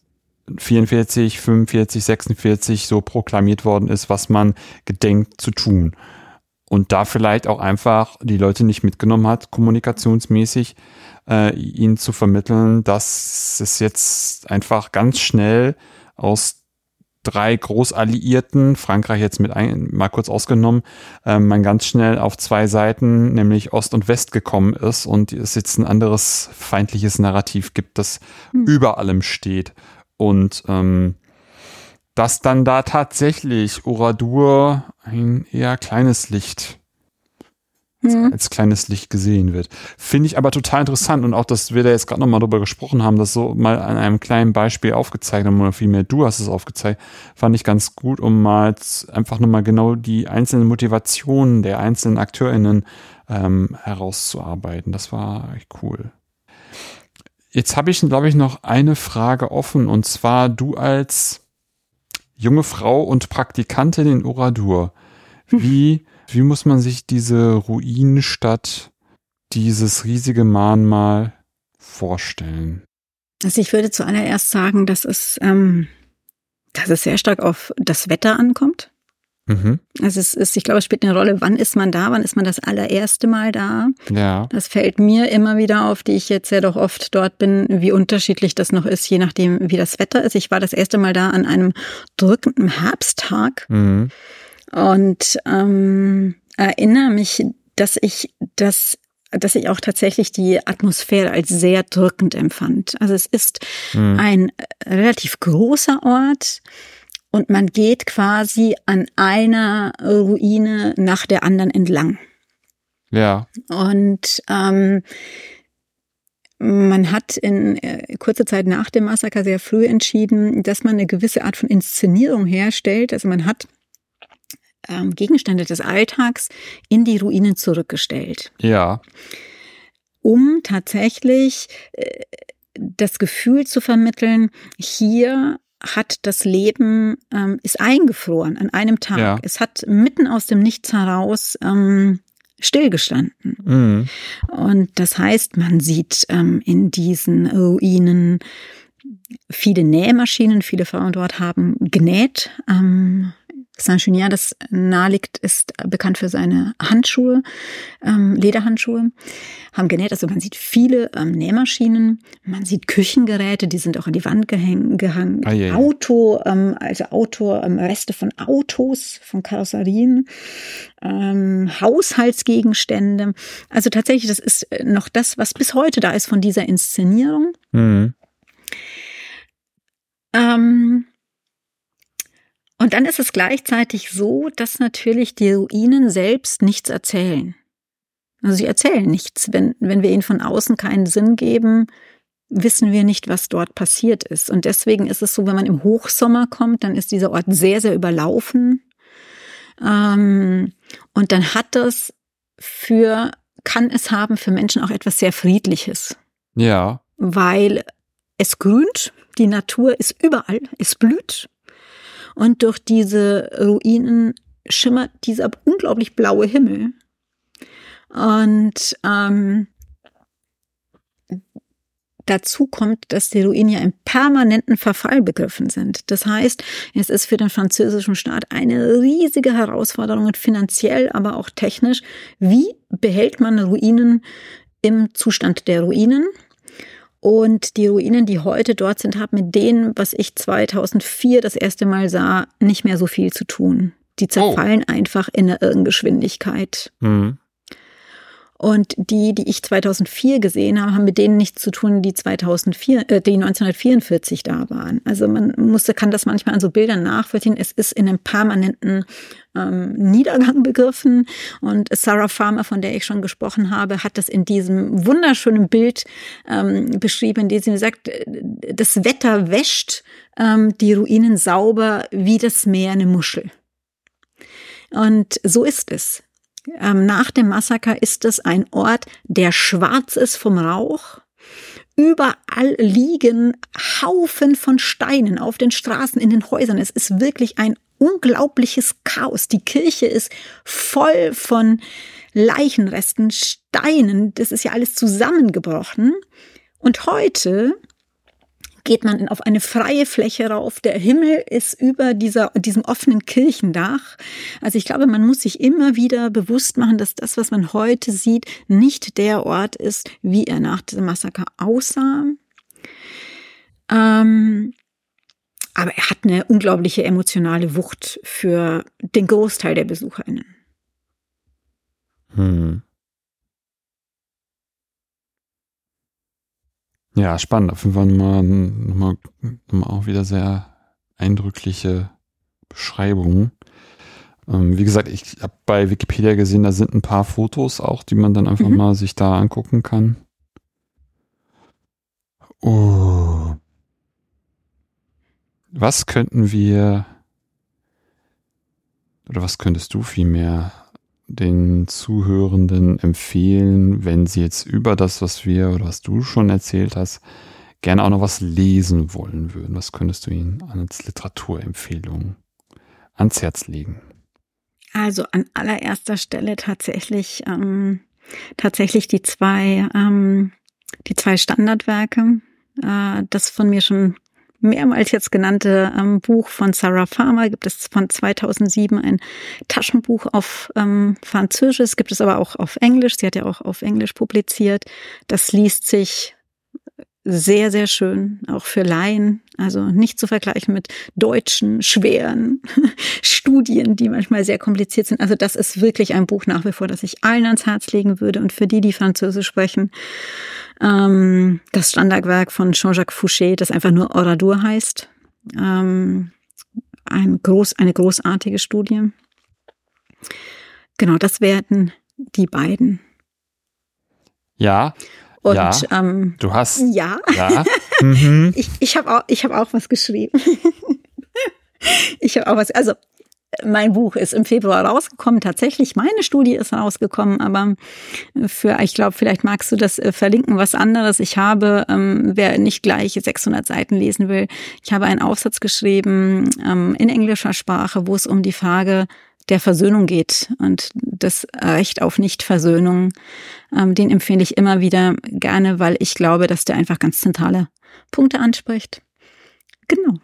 44, 45, 46 so proklamiert worden ist, was man gedenkt zu tun. Und da vielleicht auch einfach die Leute nicht mitgenommen hat, kommunikationsmäßig, äh, ihnen zu vermitteln, dass es jetzt einfach ganz schnell aus drei Großalliierten, Frankreich jetzt mit ein, mal kurz ausgenommen, äh, man ganz schnell auf zwei Seiten, nämlich Ost und West gekommen ist und es jetzt ein anderes feindliches Narrativ gibt, das hm. über allem steht. Und ähm, dass dann da tatsächlich Oradur ein eher kleines Licht mhm. als kleines Licht gesehen wird. Finde ich aber total interessant und auch, dass wir da jetzt gerade nochmal drüber gesprochen haben, das so mal an einem kleinen Beispiel aufgezeigt haben oder vielmehr du hast es aufgezeigt, fand ich ganz gut, um mal einfach nochmal genau die einzelnen Motivationen der einzelnen AkteurInnen ähm, herauszuarbeiten. Das war echt cool. Jetzt habe ich, glaube ich, noch eine Frage offen und zwar du als junge Frau und Praktikantin in Oradur. Wie wie muss man sich diese Ruinenstadt, dieses riesige Mahnmal vorstellen? Also ich würde zuallererst sagen, dass es, ähm, dass es sehr stark auf das Wetter ankommt. Mhm. Also es ist, ich glaube, es spielt eine Rolle, wann ist man da, wann ist man das allererste Mal da. Ja. Das fällt mir immer wieder auf, die ich jetzt ja doch oft dort bin, wie unterschiedlich das noch ist, je nachdem, wie das Wetter ist. Ich war das erste Mal da an einem drückenden Herbsttag. Mhm und ähm, erinnere mich, dass ich das dass ich auch tatsächlich die Atmosphäre als sehr drückend empfand. Also es ist mhm. ein relativ großer Ort und man geht quasi an einer Ruine nach der anderen entlang. Ja. Und ähm, man hat in äh, kurzer Zeit nach dem Massaker sehr früh entschieden, dass man eine gewisse Art von Inszenierung herstellt. Also man hat ähm, Gegenstände des Alltags in die Ruinen zurückgestellt. Ja. Um tatsächlich äh, das Gefühl zu vermitteln, hier hat das Leben, ähm, ist eingefroren an einem Tag. Ja. Es hat mitten aus dem Nichts heraus ähm, stillgestanden. Mhm. Und das heißt, man sieht ähm, in diesen Ruinen viele Nähmaschinen. Viele Frauen dort haben genäht. Ähm, Saint-Junien, das nahe liegt, ist bekannt für seine Handschuhe, ähm, Lederhandschuhe, haben genäht. Also man sieht viele ähm, Nähmaschinen, man sieht Küchengeräte, die sind auch an die Wand gehäng, gehangen. Ah, yeah. Auto, ähm, also Auto, ähm, Reste von Autos, von Karosserien, ähm, Haushaltsgegenstände. Also tatsächlich, das ist noch das, was bis heute da ist von dieser Inszenierung. Mhm. Ähm, und dann ist es gleichzeitig so, dass natürlich die Ruinen selbst nichts erzählen. Also sie erzählen nichts. Wenn, wenn wir ihnen von außen keinen Sinn geben, wissen wir nicht, was dort passiert ist. Und deswegen ist es so, wenn man im Hochsommer kommt, dann ist dieser Ort sehr, sehr überlaufen. Ähm, und dann hat das für, kann es haben für Menschen auch etwas sehr Friedliches. Ja. Weil es grünt, die Natur ist überall, es blüht. Und durch diese Ruinen schimmert dieser unglaublich blaue Himmel. Und ähm, dazu kommt, dass die Ruinen ja im permanenten Verfall begriffen sind. Das heißt, es ist für den französischen Staat eine riesige Herausforderung finanziell, aber auch technisch. Wie behält man Ruinen im Zustand der Ruinen? Und die Ruinen, die heute dort sind, haben mit denen, was ich 2004 das erste Mal sah, nicht mehr so viel zu tun. Die zerfallen oh. einfach in der Irrengeschwindigkeit. Mhm. Und die, die ich 2004 gesehen habe, haben mit denen nichts zu tun, die 2004, äh, die 1944 da waren. Also man musste, kann das manchmal an so Bildern nachvollziehen. Es ist in einem permanenten ähm, Niedergang begriffen. Und Sarah Farmer, von der ich schon gesprochen habe, hat das in diesem wunderschönen Bild ähm, beschrieben, in dem sie sagt, das Wetter wäscht ähm, die Ruinen sauber wie das Meer eine Muschel. Und so ist es. Ähm, nach dem Massaker ist es ein Ort, der schwarz ist vom Rauch. Überall liegen Haufen von Steinen auf den Straßen, in den Häusern. Es ist wirklich ein unglaubliches Chaos. Die Kirche ist voll von Leichenresten, Steinen. Das ist ja alles zusammengebrochen. Und heute geht man auf eine freie Fläche rauf. Der Himmel ist über dieser, diesem offenen Kirchendach. Also ich glaube, man muss sich immer wieder bewusst machen, dass das, was man heute sieht, nicht der Ort ist, wie er nach diesem Massaker aussah. Ähm, aber er hat eine unglaubliche emotionale Wucht für den Großteil der BesucherInnen. Hm. Ja, spannend. Auf jeden Fall nochmal, nochmal, nochmal auch wieder sehr eindrückliche Beschreibungen. Ähm, wie gesagt, ich habe bei Wikipedia gesehen, da sind ein paar Fotos auch, die man dann einfach mhm. mal sich da angucken kann. Oh. Was könnten wir oder was könntest du vielmehr den Zuhörenden empfehlen, wenn sie jetzt über das, was wir oder was du schon erzählt hast, gerne auch noch was lesen wollen würden? Was könntest du ihnen als Literaturempfehlung ans Herz legen? Also an allererster Stelle tatsächlich ähm, tatsächlich die zwei ähm, die zwei Standardwerke, äh, das von mir schon mehrmals jetzt genannte ähm, Buch von Sarah Farmer gibt es von 2007 ein Taschenbuch auf ähm, Französisch, gibt es aber auch auf Englisch. Sie hat ja auch auf Englisch publiziert. Das liest sich sehr, sehr schön, auch für Laien. Also nicht zu vergleichen mit deutschen, schweren Studien, die manchmal sehr kompliziert sind. Also das ist wirklich ein Buch nach wie vor, das ich allen ans Herz legen würde. Und für die, die Französisch sprechen, ähm, das Standardwerk von Jean-Jacques Fouché, das einfach nur Oradur heißt. Ähm, ein groß, eine großartige Studie. Genau, das werden die beiden. Ja. Und ja, ähm, du hast. Ja. ja. Mhm. ich ich habe auch, ich hab auch was geschrieben. ich habe auch was. Also mein Buch ist im Februar rausgekommen. Tatsächlich, meine Studie ist rausgekommen, aber für, ich glaube, vielleicht magst du das äh, verlinken, was anderes. Ich habe, ähm, wer nicht gleich 600 Seiten lesen will, ich habe einen Aufsatz geschrieben ähm, in englischer Sprache, wo es um die Frage der Versöhnung geht und das Recht auf Nichtversöhnung. Ähm, den empfehle ich immer wieder gerne, weil ich glaube, dass der einfach ganz zentrale Punkte anspricht. Genau.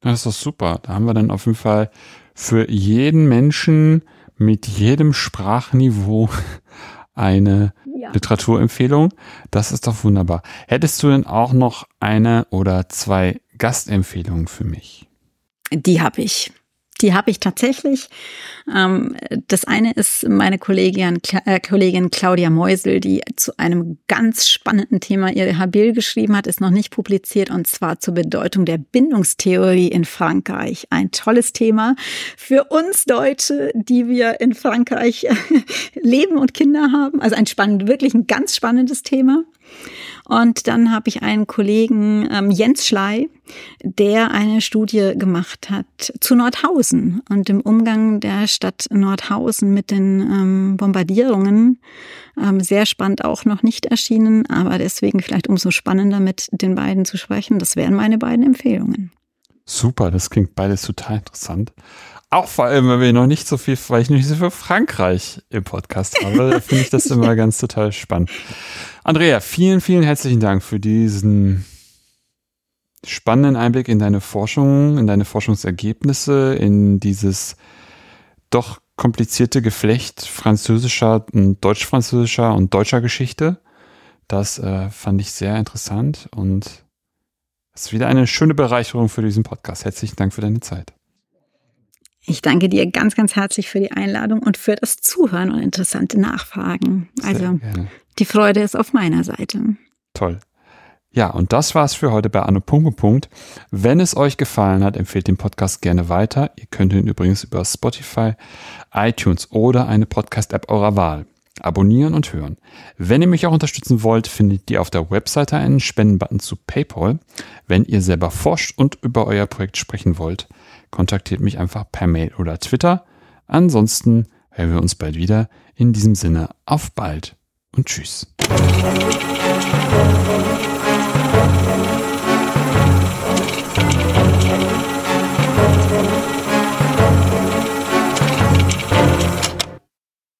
Das ist doch super. Da haben wir dann auf jeden Fall für jeden Menschen mit jedem Sprachniveau eine ja. Literaturempfehlung. Das ist doch wunderbar. Hättest du denn auch noch eine oder zwei Gastempfehlungen für mich? Die habe ich. Die habe ich tatsächlich. Ähm, das eine ist meine Kollegin, äh, Kollegin Claudia Meusel, die zu einem ganz spannenden Thema ihre Habil geschrieben hat, ist noch nicht publiziert, und zwar zur Bedeutung der Bindungstheorie in Frankreich. Ein tolles Thema für uns Deutsche, die wir in Frankreich leben und Kinder haben. Also ein spannend, wirklich ein ganz spannendes Thema. Und dann habe ich einen Kollegen, ähm, Jens Schley, der eine Studie gemacht hat zu Nordhausen und dem Umgang der Stadt Nordhausen mit den ähm, Bombardierungen. Ähm, sehr spannend auch noch nicht erschienen, aber deswegen vielleicht umso spannender mit den beiden zu sprechen. Das wären meine beiden Empfehlungen. Super, das klingt beides total interessant. Auch vor allem, weil wir noch nicht so viel, weil ich nicht so viel Frankreich im Podcast habe, finde ich das immer ganz total spannend. Andrea, vielen, vielen herzlichen Dank für diesen spannenden Einblick in deine Forschung, in deine Forschungsergebnisse, in dieses doch komplizierte Geflecht französischer, deutsch-französischer und deutscher Geschichte. Das äh, fand ich sehr interessant und es ist wieder eine schöne Bereicherung für diesen Podcast. Herzlichen Dank für deine Zeit. Ich danke dir ganz, ganz herzlich für die Einladung und für das Zuhören und interessante Nachfragen. Also die Freude ist auf meiner Seite. Toll. Ja, und das war's für heute bei Anno Punkt, Punkt. Wenn es euch gefallen hat, empfehlt den Podcast gerne weiter. Ihr könnt ihn übrigens über Spotify, iTunes oder eine Podcast-App eurer Wahl abonnieren und hören. Wenn ihr mich auch unterstützen wollt, findet ihr auf der Webseite einen Spendenbutton zu PayPal. Wenn ihr selber forscht und über euer Projekt sprechen wollt, kontaktiert mich einfach per Mail oder Twitter. Ansonsten hören wir uns bald wieder. In diesem Sinne, auf bald und tschüss.